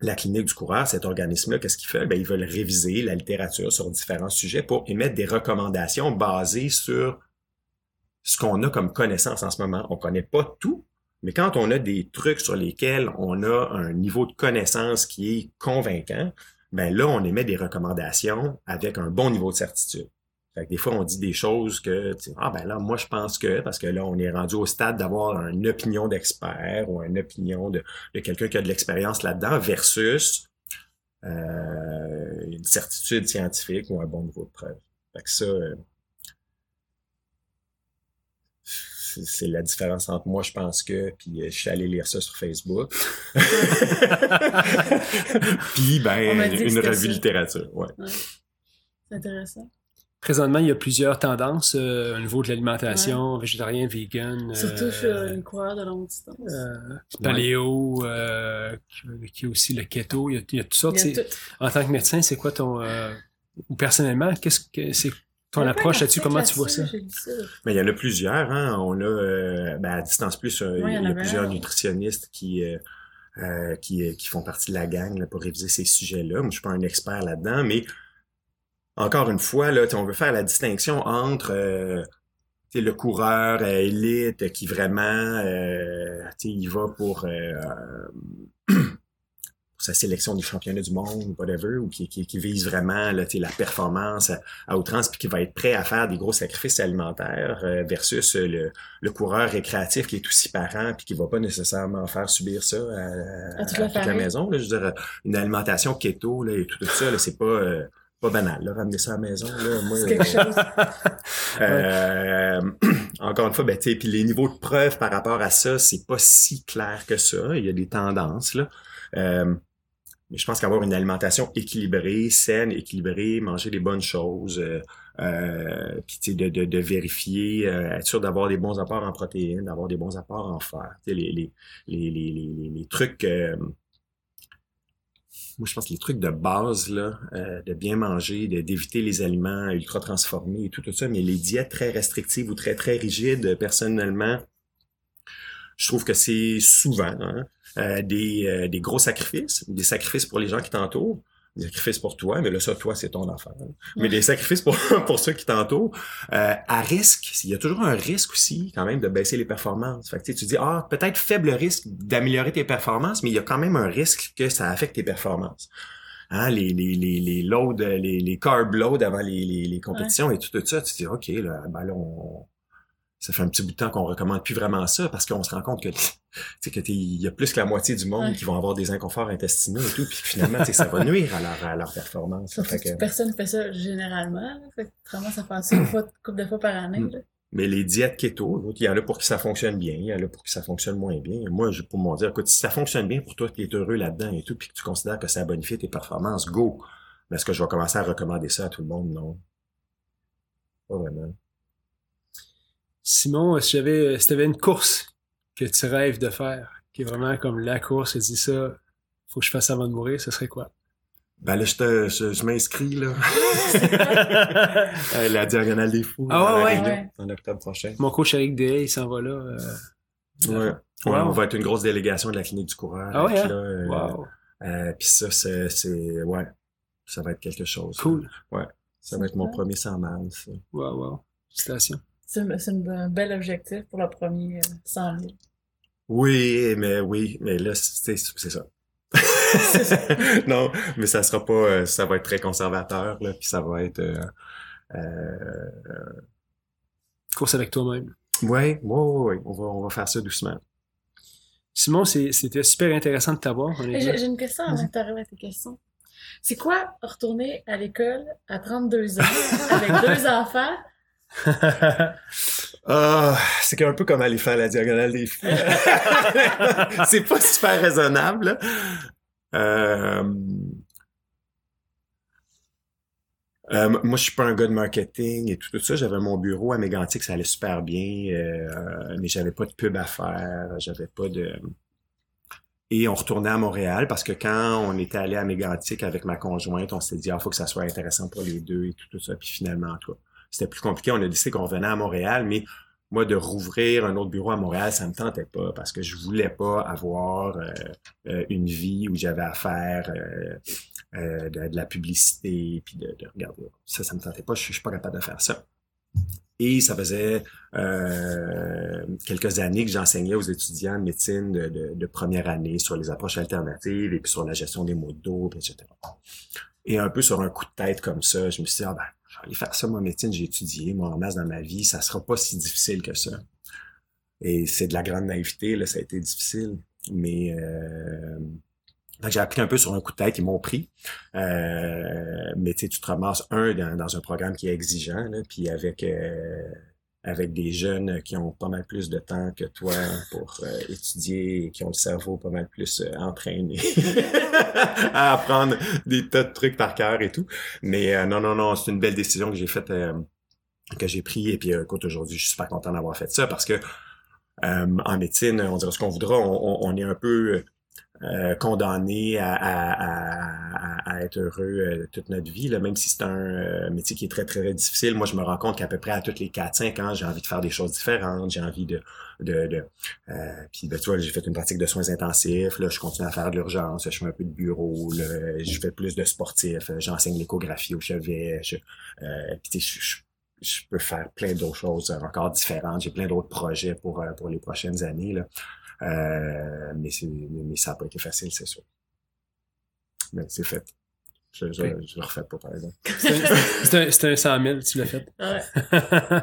la clinique du coureur, cet organisme-là, qu'est-ce qu'ils fait? Ben ils veulent réviser la littérature sur différents sujets pour émettre des recommandations basées sur ce qu'on a comme connaissance en ce moment. On connaît pas tout, mais quand on a des trucs sur lesquels on a un niveau de connaissance qui est convaincant, ben là, on émet des recommandations avec un bon niveau de certitude. Fait que des fois, on dit des choses que, tu sais, ah ben là, moi, je pense que, parce que là, on est rendu au stade d'avoir une opinion d'expert ou une opinion de, de quelqu'un qui a de l'expérience là-dedans versus euh, une certitude scientifique ou un bon niveau de preuve. Fait que ça, euh, c'est la différence entre moi, je pense que, puis euh, je suis allé lire ça sur Facebook. puis, ben, une revue ça. littérature, ouais. C'est intéressant. Présentement, il y a plusieurs tendances euh, au niveau de l'alimentation, végétarien, vegan, Surtout euh, chez les coureurs de longue distance. euh, paléo, euh, qui, qui est aussi le keto. Il y a, il y a toutes sortes. Il y a c'est- tout. En tant que médecin, c'est quoi ton... euh, ou personnellement, qu'est-ce que c'est ton approche là-dessus? Comment tu vois ça? Mais il y en a plusieurs, hein. On a, euh, ben, à Distance Plus, Ouais, il y en a plusieurs nutritionnistes qui, euh, euh, qui, qui font partie de la gang là, pour réviser ces sujets-là. Moi, je suis pas un expert là-dedans, mais encore une fois, là, on veut faire la distinction entre euh, le coureur euh, élite qui vraiment euh, tu sais, il va pour, euh, pour sa sélection des championnats du monde, whatever, ou qui, qui, qui vise vraiment là, tu sais, la performance à, à outrance, puis qui va être prêt à faire des gros sacrifices alimentaires euh, versus le, le coureur récréatif qui est aussi parent puis qui va pas nécessairement faire subir ça à, À toute la maison. Là, je veux dire, une alimentation keto là, et tout, tout ça, là, c'est pas euh, pas banal. Là, ramener ça à la maison, là, moi, quelque chose. euh, encore une fois, ben, puis les niveaux de preuve par rapport à ça, c'est pas si clair que ça. Il y a des tendances là. Euh, mais je pense qu'avoir une alimentation équilibrée, saine, équilibrée, manger les bonnes choses, euh, euh, puis de, de, de vérifier, euh, être sûr d'avoir des bons apports en protéines, d'avoir des bons apports en fer. Les, les, les, les trucs. Euh, moi, je pense que les trucs de base, là, euh, de bien manger, d'éviter les aliments ultra transformés et tout, tout ça, mais les diètes très restrictives ou très, très rigides, personnellement, je trouve que c'est souvent hein, euh, des, euh, des gros sacrifices, des sacrifices pour les gens qui t'entourent, des sacrifices pour toi, mais là, ça, toi, c'est ton affaire. Mais des sacrifices pour, pour ceux qui t'entourent, euh, à risque, il y a toujours un risque aussi, quand même, de baisser les performances. Fait que, tu dis, ah, peut-être faible risque d'améliorer tes performances, mais il y a quand même un risque que ça affecte tes performances. Hein, les, les, les, les loads, les, les carb loads avant les, les, les compétitions et tout, tout ça, tu te dis, OK, là, ben là, on, ça fait un petit bout de temps qu'on recommande plus vraiment ça parce qu'on se rend compte que tu sais que il y a plus que la moitié du monde Ouais. qui vont avoir des inconforts intestinaux et tout puis finalement ça va nuire à leur, à leur performance Surtout Fait que personne fait ça généralement. Fait faire ça une fois, couple de fois par année. Mm. mais les diètes keto il y en a pour qui ça fonctionne bien il y en a pour qui ça fonctionne moins bien moi je pour moi dire écoute si ça fonctionne bien pour toi tu es heureux là-dedans et tout puis que tu considères que ça bonifie tes performances go mais est-ce que je vais commencer à recommander ça à tout le monde? Non pas vraiment Simon, si j'avais, si t'avais une course que tu rêves de faire, qui est vraiment comme la course, et dis ça, faut que je fasse avant de mourir, ce serait quoi? ben là je te je, je m'inscris là Euh, la diagonale des fous Ah à ouais, ouais. Ouais. en octobre prochain Mon coach Eric Day, il s'en va là. euh, Ouais. Ouais, Wow. on va être une grosse délégation de la clinique du coureur. Ah ouais, hein? là, euh, wow, euh, Puis ça, c'est, c'est- ouais, ça va être quelque chose. cool. Ça va être mon premier 100 miles. ça. Wow, wow. Félicitations. C'est une- c'est une- un bel objectif pour le premier euh, 100 000. Oui, mais oui, mais là, c'est, c'est ça. non, mais ça sera pas, euh, ça va être très conservateur là, puis ça va être. Euh, euh, Course avec toi-même. ouais, ouais, ouais, ouais, on va, on va faire ça doucement. Simon, c'est- c'était super intéressant de t'avoir. J'ai une question avant que tu arrives à tes questions. C'est quoi retourner à l'école à 32 ans avec deux enfants? Ah, c'est un peu comme aller faire la diagonale des fous. c'est pas super raisonnable. là. Euh, Euh, moi, je suis pas un gars de marketing et tout, ça. J'avais mon bureau à Mégantic, ça allait super bien, euh, mais j'avais pas de pub à faire, j'avais pas de... Et on retournait à Montréal parce que quand on était allé à Mégantic avec ma conjointe, on s'est dit, ah, faut que ça soit intéressant pour les deux et tout, tout ça. Puis finalement, toi, c'était plus compliqué. On a décidé qu'on revenait à Montréal, mais moi, de rouvrir un autre bureau à Montréal, ça me tentait pas parce que je voulais pas avoir euh, euh, une vie où j'avais à faire euh, de, la publicité puis de, de, regarder. Ça, ça me tentait pas. Je, je suis pas capable de faire ça. Et ça faisait quelques années que j'enseignais aux étudiants de médecine de, de, de, première année sur les approches alternatives et puis sur la gestion des maux d'eau, etc. Et un peu sur un coup de tête comme ça, je me suis dit, ah ben, aller faire ça, moi, médecine, j'ai étudié, moi, en masse dans ma vie, ça sera pas si difficile que ça. Et c'est de la grande naïveté, là, ça a été difficile. Mais euh, j'ai appris un peu sur un coup de tête, ils m'ont pris. Euh, mais tu te ramasses, un, dans, un programme qui est exigeant, là, puis avec euh, avec des jeunes qui ont pas mal plus de temps que toi pour euh, étudier et qui ont le cerveau pas mal plus euh, entraîné à apprendre des tas de trucs par cœur et tout. Mais euh, non, non, non, c'est une belle décision que j'ai faite, que j'ai pris. Et puis, écoute, aujourd'hui, je suis super content d'avoir fait ça parce que en médecine, on dira ce qu'on voudra, on, on, est un peu euh, condamné à, à, à, être heureux euh, toute notre vie, là, même si c'est un euh, métier qui est très, très, difficile. Moi, je me rends compte qu'à peu près à toutes les 4-5 ans, j'ai envie de faire des choses différentes, j'ai envie de... de, de puis, ben, tu vois, j'ai fait une pratique de soins intensifs, là, je continue à faire de l'urgence, je fais un peu de bureau, là, je fais plus de sportifs, j'enseigne l'échographie au chevet, je, puis, je, je peux faire plein d'autres choses encore différentes. J'ai plein d'autres projets pour, pour les prochaines années. Là. Euh, mais, mais ça n'a pas été facile, c'est sûr. Mais c'est fait. Je, je, je, le refais pas, par exemple. C'était un, un 100 000, tu l'as fait. Ouais.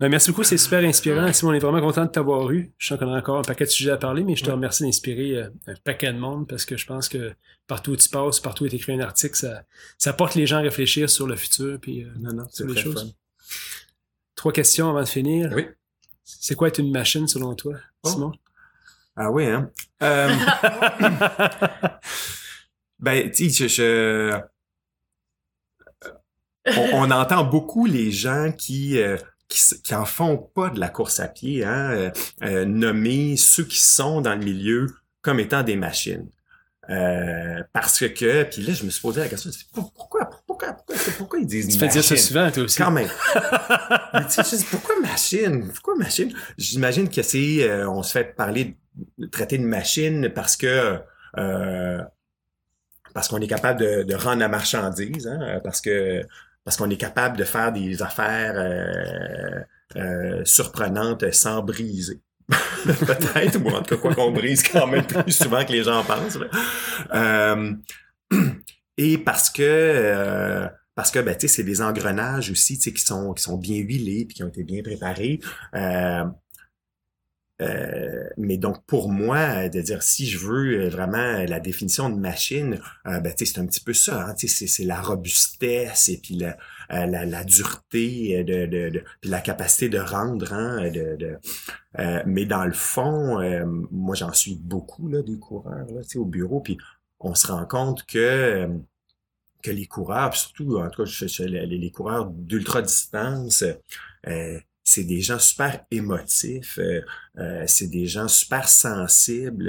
ben, merci beaucoup, c'est super inspirant. Simon, on est vraiment content de t'avoir eu. Je sens qu'on a encore un paquet de sujets à parler, mais je te remercie d'inspirer euh, un paquet de monde parce que je pense que partout où tu passes, partout où tu écrit un article, ça, ça porte les gens à réfléchir sur le futur. Puis, euh, non, non, c'est des choses. Fun. Trois questions avant de finir. Oui. C'est quoi être une machine selon toi, oh. Simon? Ah oui, hein? Euh... ben, tu sais, je... On, on, entend beaucoup les gens qui, euh, qui, qui, en font pas de la course à pied, hein, euh, euh, nommer ceux qui sont dans le milieu comme étant des machines. Euh, parce que, puis là, je me suis posé la question, pourquoi, pourquoi, pourquoi, pourquoi ils disent Tu fais dire ça souvent, toi aussi. Quand même. Mais tu sais, pourquoi machine? Pourquoi machine? J'imagine que c'est, euh, on se fait parler, de, traiter de machine parce que, euh, parce qu'on est capable de, de, rendre la marchandise, hein, parce que, parce qu'on est capable de faire des affaires euh, surprenantes sans briser. Peut-être, ou en tout cas, quoi qu'on brise quand même plus souvent que les gens pensent. Euh, et parce que euh, parce que ben, c'est des engrenages aussi qui sont, qui sont bien huilés puis qui ont été bien préparés. Euh, euh, mais donc pour moi, de dire si je veux vraiment la définition de machine, euh, ben, c'est un petit peu ça. Hein, c'est la robustesse et puis la, euh, la, la, dureté de, de, de, puis la capacité de rendre. Hein, de, de euh, mais dans le fond, moi j'en suis beaucoup là, des coureurs là, au bureau, puis on se rend compte que que les coureurs, surtout en tout cas les, les coureurs d'ultra distance, euh, c'est des gens super émotifs, euh, euh, c'est des gens super sensibles,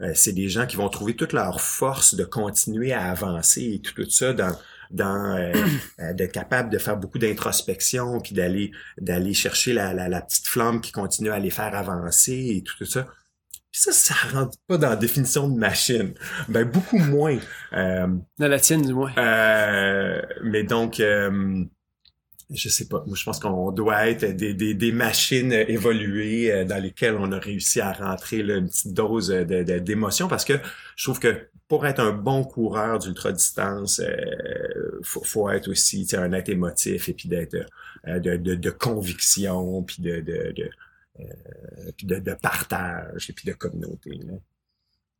euh, c'est des gens qui vont trouver toute leur force de continuer à avancer et tout, tout ça dans dans d'être capable de faire beaucoup d'introspection puis d'aller d'aller chercher la, la, la, petite flamme qui continue à les faire avancer et tout, tout ça. Puis ça, ça rentre pas dans la définition de machine. Ben beaucoup moins. dans la tienne du moins. mais donc je sais pas. Moi, je pense qu'on doit être des, des, des, machines évoluées euh, dans lesquelles on a réussi à rentrer là, une petite dose d'émotion parce que je trouve que pour être un bon coureur d'ultra-distance, euh, faut, faut être aussi un être émotif et puis d'être euh, de, de, de, conviction, puis de, de, de, euh, puis de, de, partage et puis de communauté. Là.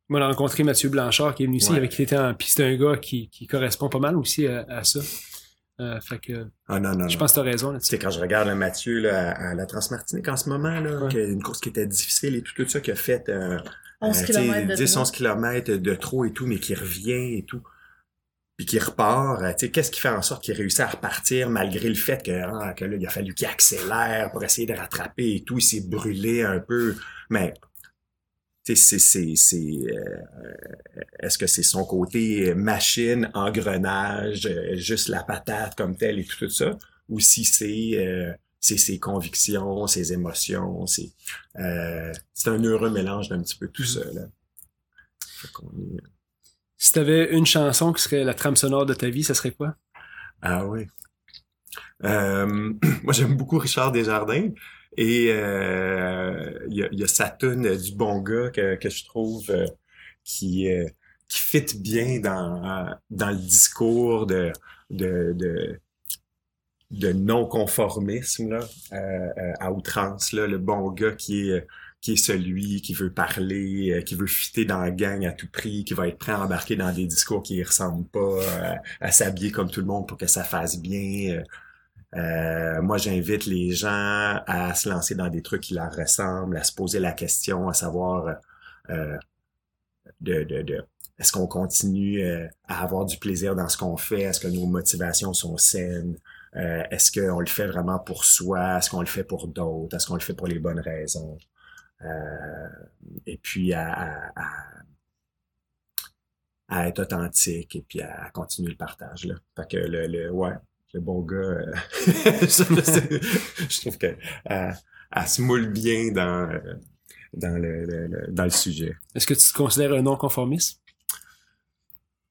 Moi, j'ai rencontré Mathieu Blanchard qui est venu ici, avec qui était en piste un gars qui, qui correspond pas mal aussi à, à ça. Euh, fait que, ah, non, non, je pense que tu as raison là-dessus. quand je regarde Mathieu là, à, la Transmartinique en ce moment, là, une course qui était difficile et tout, tout ça, qui a fait euh, 11 km 10, 11 km de trop et tout, mais qui revient et tout. Puis qui repart, euh, tu sais, qu'est-ce qui fait en sorte qu'il réussit à repartir malgré le fait que, ah, que là, il a fallu qu'il accélère pour essayer de rattraper et tout, il s'est brûlé un peu. Mais tu sais, c'est, c'est, c'est, euh, est-ce que c'est son côté machine, engrenage, euh, juste la patate comme telle et tout, tout ça, ou si c'est euh, c'est ses convictions, ses émotions, c'est c'est un heureux mélange d'un petit peu tout ça. Là. Si t'avais une chanson qui serait la trame sonore de ta vie, ça serait quoi? Ah oui. Euh, moi, j'aime beaucoup Richard Desjardins. Et euh, il y, a, y du bon gars que, que je trouve euh, qui, qui fit bien dans, dans le discours de, de, de, non-conformisme à outrance. Là, le bon gars qui est, qui est celui qui veut parler, euh, qui veut fitter dans la gang à tout prix, qui va être prêt à embarquer dans des discours qui ne ressemblent pas, euh, à s'habiller comme tout le monde pour que ça fasse bien. euh, euh, moi, j'invite les gens à se lancer dans des trucs qui leur ressemblent, à se poser la question, à savoir euh, de, de, de est-ce qu'on continue à avoir du plaisir dans ce qu'on fait? Est-ce que nos motivations sont saines? Est-ce qu'on le fait vraiment pour soi? Est-ce qu'on le fait pour d'autres? Est-ce qu'on le fait pour les bonnes raisons? Euh, et puis à, à, à- être authentique et puis à continuer le partage. Là. Fait que le, le ouais, le bon gars, euh, je, trouve que euh, se moule bien dans, euh, dans, le, le- le- dans le sujet. Est-ce que tu te considères un non-conformiste?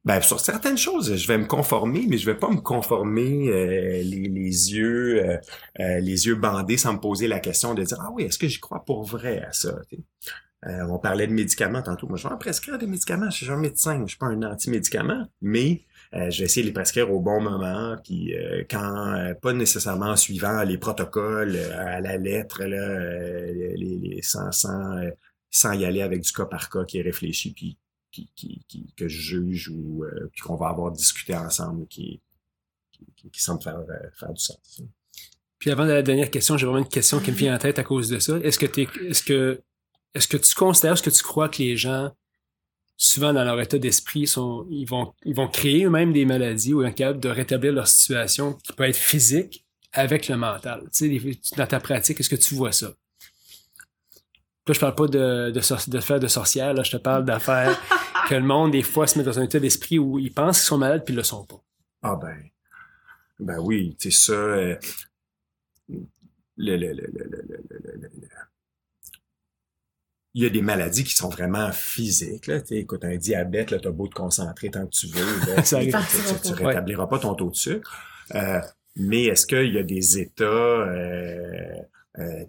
Ben, sur certaines choses, je vais me conformer, mais je vais pas me conformer euh, les, les yeux euh, euh, les yeux bandés sans me poser la question de dire ah oui, est-ce que j'y crois pour vrai à ça? Euh, on parlait de médicaments tantôt. Moi, je vais en prescrire des médicaments. Je suis un médecin, je suis pas un anti-médicament, mais euh, je vais essayer de les prescrire au bon moment, puis euh, quand pas nécessairement en suivant les protocoles à la lettre, là, les, les- sans, sans, sans y aller avec du cas par cas qui est réfléchi, puis qui, que je juge ou euh, qu'on va avoir discuté ensemble qui, qui, semble faire, euh, faire du sens. Puis avant la dernière question, j'ai vraiment une question qui me vient en tête à cause de ça. Est-ce que est-ce que, est-ce que tu considères, est-ce que tu crois que les gens, souvent dans leur état d'esprit, ils vont, ils vont créer eux-mêmes des maladies ou incapables de rétablir leur situation qui peut être physique avec le mental? Tu sais, dans ta pratique, est-ce que tu vois ça? Là, je parle pas de, de, faire de sorcière, là, je te parle d'affaires que le monde, des fois, se met dans un état d'esprit où ils pensent qu'ils sont malades puis ils le sont pas. Ah ben, ben oui, tu sais ça. euh, le, le, le, il y a des maladies qui sont vraiment physiques. Là. Tu écoute, un diabète, là, t'as beau te concentrer tant que tu veux. Là, Ça tu, tu- tu- tu Ouais. rétabliras pas ton taux de sucre. Euh, mais est-ce qu'il y a des états euh, euh?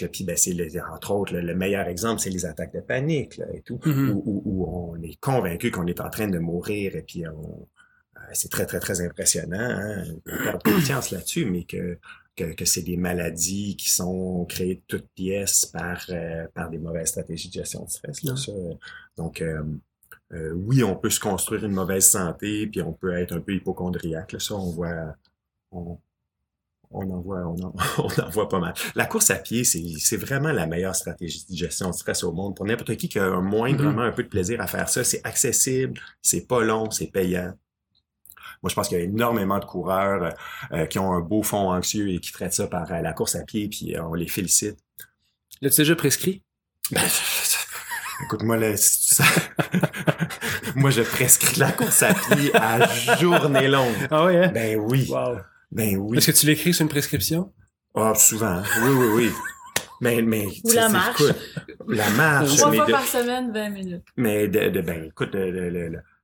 Là, puis ben, c'est entre autres, là, le meilleur exemple, c'est les attaques de panique là, et tout, Mhm. où, où- où on est convaincu qu'on est en train de mourir et puis on, euh, c'est très, très, très impressionnant. Hein? On perd confiance là-dessus, mais que, que, que c'est des maladies qui sont créées de toutes pièces par, euh, par des mauvaises stratégies de gestion de stress. Là, Ouais. ça. Donc, euh, euh, oui, on peut se construire une mauvaise santé, puis on peut être un peu hypochondriaque. Là, ça, on voit... On, on en voit, on en, on en voit pas mal. La course à pied, c'est c'est vraiment la meilleure stratégie de gestion de stress au monde. Pour n'importe qui qui a un moindrement un peu de plaisir à faire ça, c'est accessible, c'est pas long, c'est payant. Moi, je pense qu'il y a énormément de coureurs euh, qui ont un beau fond anxieux et qui traitent ça par euh, la course à pied, puis euh, on les félicite. L'as-tu déjà prescrit? Ben, écoute, moi, là, si tu sais- moi, je prescris la course à pied à journée longue. Ah ouais, hein? Ben oui, Wow. Ben oui. Est-ce que tu l'écris sur une prescription? Ah, souvent. Oui, oui, oui. Mais, mais, tu sais, la marche. écoute, la marche. Trois fois de- par semaine, 20 minutes. Mais de, de- ben écoute,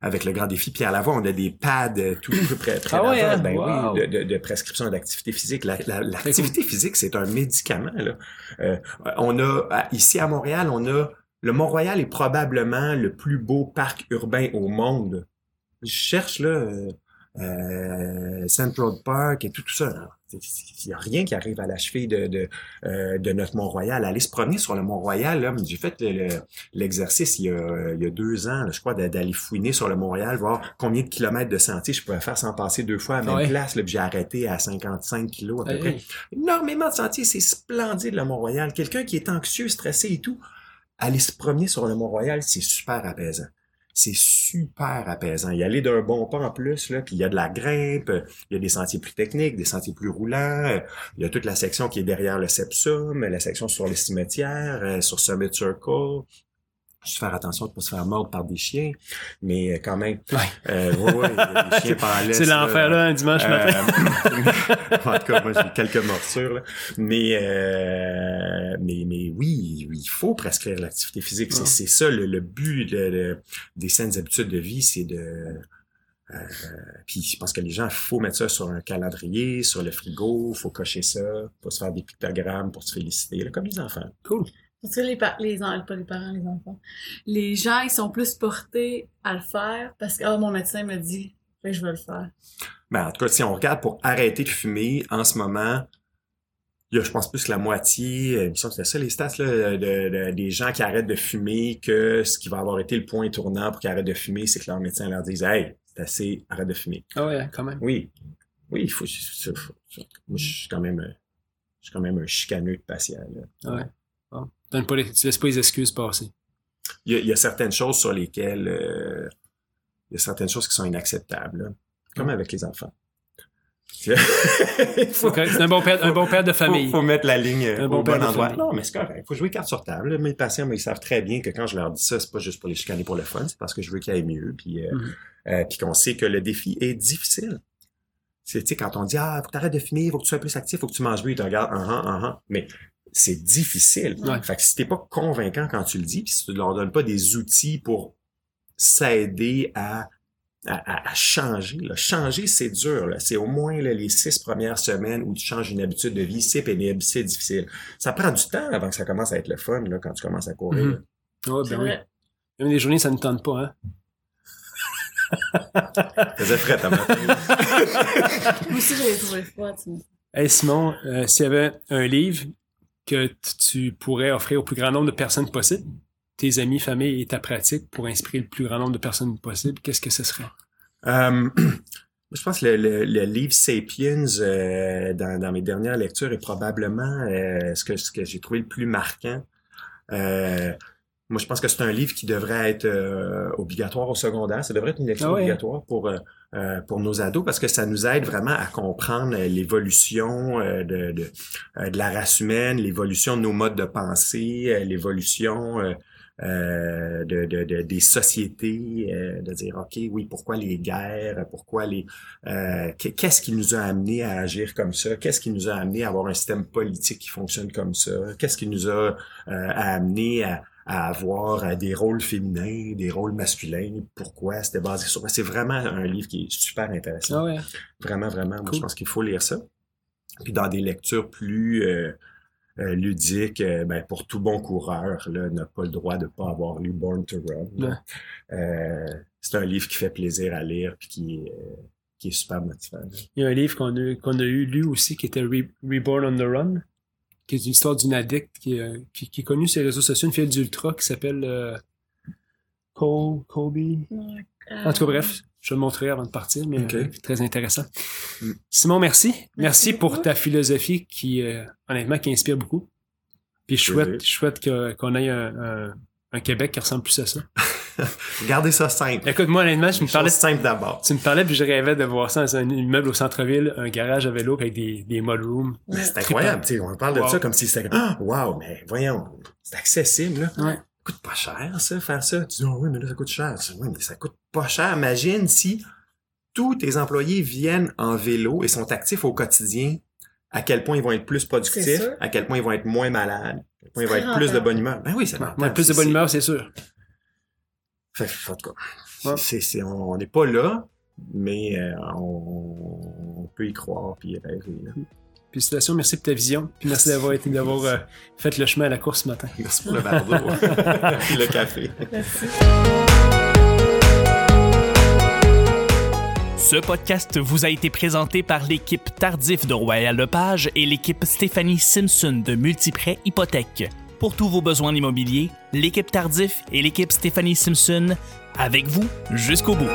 avec le grand défi Pierre Lavoie, on a des pads euh, tout près, près Ah ouais, hein? ben Wow. oui, de, de, de prescription d'activité physique. La- la- L'activité physique, c'est un médicament. Là. Euh, on a ici à Montréal, on a le Mont-Royal est probablement le plus beau parc urbain au monde. Je cherche là euh, Central Park et tout, tout ça. Il n'y a rien qui arrive à la cheville de, de, euh, de notre Mont-Royal. Aller se promener sur le Mont-Royal, j'ai fait le- le, l'exercice il y a, il y a deux ans, là, je crois, d'a- d'aller fouiner sur le Montréal, voir combien de kilomètres de sentiers je pouvais faire sans passer deux fois à la même place. J'ai arrêté à 55 kilos à peu Hey, près. Énormément de sentiers, c'est splendide le Mont-Royal. Quelqu'un qui est anxieux, stressé et tout, aller se promener sur le Mont-Royal, c'est super apaisant. C'est super apaisant. Y aller d'un bon pas en plus, là, puis il y a de la grimpe, il y a des sentiers plus techniques, des sentiers plus roulants, il y a toute la section qui est derrière le Sepsum, la section sur les cimetières, euh, sur Summit Circle, juste faire attention de ne pas se faire mordre par des chiens, mais euh, quand même. Ouais. Euh, ouais, ouais, des chiens C'est l'enfer là, un dimanche matin. Euh, en tout cas, moi, j'ai quelques morsures, là. Mais, euh, mais, mais oui, il faut prescrire l'activité physique. C'est, ça le, le but de- de- des saines habitudes de vie, c'est de... Euh, puis je pense que les gens, il faut mettre ça sur un calendrier, sur le frigo, faut cocher ça, faut se faire des pictogrammes pour se féliciter, là, comme les enfants. Cool. Parce que les, les, pas les parents, les enfants. Les gens, ils sont plus portés à le faire parce que, ah, mon médecin me dit, que je vais le faire. Ben, en tout cas, si on regarde pour arrêter de fumer, en ce moment, il y a, je pense, plus que la moitié, euh, il me semble que c'était ça les stats, là, de, de- des gens qui arrêtent de fumer, que ce qui va avoir été le point tournant pour qu'ils arrêtent de fumer, c'est que leur médecin leur dise, hey, c'est assez, arrête de fumer. Ah ouais, quand même. Oui. Oui, il faut, faut- faut- faut- moi, je suis quand même, je suis quand même un chicaneux de patient, là. Ah ouais. Bon. Donne pas les- tu laisses pas les excuses passer. Il y a, il y a certaines choses sur lesquelles, euh, il y a certaines choses qui sont inacceptables, là. Comme avec les enfants. Il faut- un bon père, un bon père de famille. Faut, faut mettre la ligne euh, Un bon au père bon de endroit. Non, mais c'est correct. Faut jouer carte sur table. Mes patients, ils savent très bien que quand je leur dis ça, c'est pas juste pour les chicaner pour le fun, c'est parce que je veux qu'ils aillent mieux, puis, euh, Mhm. euh, puis qu'on sait que le défi est difficile. C'est, tu quand on dit, ah, faut que t'arrêtes de fumer, faut que tu sois plus actif, faut que tu manges mieux, ils te regardent, ah, ah, ah, ah. Mais c'est difficile. Ouais. Fait que si t'es pas convaincant quand tu le dis, puis si tu leur donnes pas des outils pour s'aider à à, changer. Là. Changer, c'est dur. Là. C'est au moins là, les six premières semaines où tu changes une habitude de vie. C'est pénible, c'est difficile. Ça prend du temps avant que ça commence à être le fun là, quand tu commences à courir. Ouais, C'est ben oui. Même des journées, ça ne tente pas, hein. Ça faisait frais, ta. Moi aussi, j'avais trouvé froid, tu sais. Hey Simon, euh, s'il y avait un livre que tu pourrais offrir au plus grand nombre de personnes possible, tes amis, famille et ta pratique pour inspirer le plus grand nombre de personnes possible, qu'est-ce que ce serait? Euh, je pense que le, le- livre Sapiens, euh, dans, mes dernières lectures, est probablement euh, ce que, ce que j'ai trouvé le plus marquant. Moi, je pense que c'est un livre qui devrait être euh, obligatoire au secondaire. Ça devrait être une lecture Ah ouais. obligatoire pour euh, euh, pour nos ados parce que ça nous aide vraiment à comprendre euh, l'évolution euh, de, de, de la race humaine, l'évolution de nos modes de pensée, l'évolution euh, euh, de, de, de- des sociétés, euh, de dire ok oui pourquoi les guerres, pourquoi les euh, qu'est- qu'est-ce qui nous a amené à agir comme ça, qu'est-ce qui nous a amené à avoir un système politique qui fonctionne comme ça, qu'est-ce qui nous a euh, amené à, à avoir euh, des rôles féminins, des rôles masculins, pourquoi c'était basé sur quoi. C'est vraiment un livre qui est super intéressant. Ah ouais. Vraiment, vraiment. Moi, je pense qu'il faut lire ça. Puis dans des lectures plus euh, euh, ludiques, euh, ben, pour tout bon coureur, là, n'a pas le droit de pas avoir lu Born to Run. c'est un livre qui fait plaisir à lire puis qui est, qui est super motivant. Il y a un livre qu'on a, a eu lu aussi qui était Re- Reborn on the Run, qui est une histoire d'une addict qui, euh, qui, qui est connue sur les réseaux sociaux, une fille d'ultra qui s'appelle euh, Cole, Colby. En tout cas, bref, je te le montrerai avant de partir, mais Ok. euh, très intéressant. Mm. Simon, merci. Merci, pour beaucoup. ta philosophie qui, euh, honnêtement, qui inspire beaucoup. Puis je souhaite, je souhaite que- qu'on ait un, un, un Québec qui ressemble plus à ça. Gardez ça simple. Écoute, moi, honnêtement, je me parlais, simple d'abord. tu me parlais, puis je rêvais de voir ça dans un immeuble au centre-ville, un garage à vélo avec des, des mudrooms. C'est incroyable, tu sais, on parle de ça comme si c'était ah, wow, mais voyons, c'est accessible là. Ouais. Ça coûte pas cher ça faire ça. Tu dis oh, oui, mais là ça coûte cher. Tu dis, oui, mais ça coûte pas cher. Imagine si tous tes employés viennent en vélo et sont actifs au quotidien, à quel point ils vont être plus productifs, à quel point ils vont être moins malades, à quel point ils vont être plus de bonne humeur. Ben oui, c'est Ouais, rentable. plus de bonne humeur, c'est sûr. Fait, en tout cas, on n'est pas là, mais euh, on, on peut y croire puis y rêver. là. Félicitations, merci pour ta vision. Puis merci d'avoir été, d'avoir euh, fait le chemin à la course ce matin. Merci pour le verre d'eau puis le café. Merci. Ce podcast vous a été présenté par l'équipe Tardif de Royal Lepage et l'équipe Stéphanie Simpson de Multiprêt Hypothèque. Pour tous vos besoins immobiliers, l'équipe Tardif et l'équipe Stéphanie Simpson avec vous jusqu'au bout.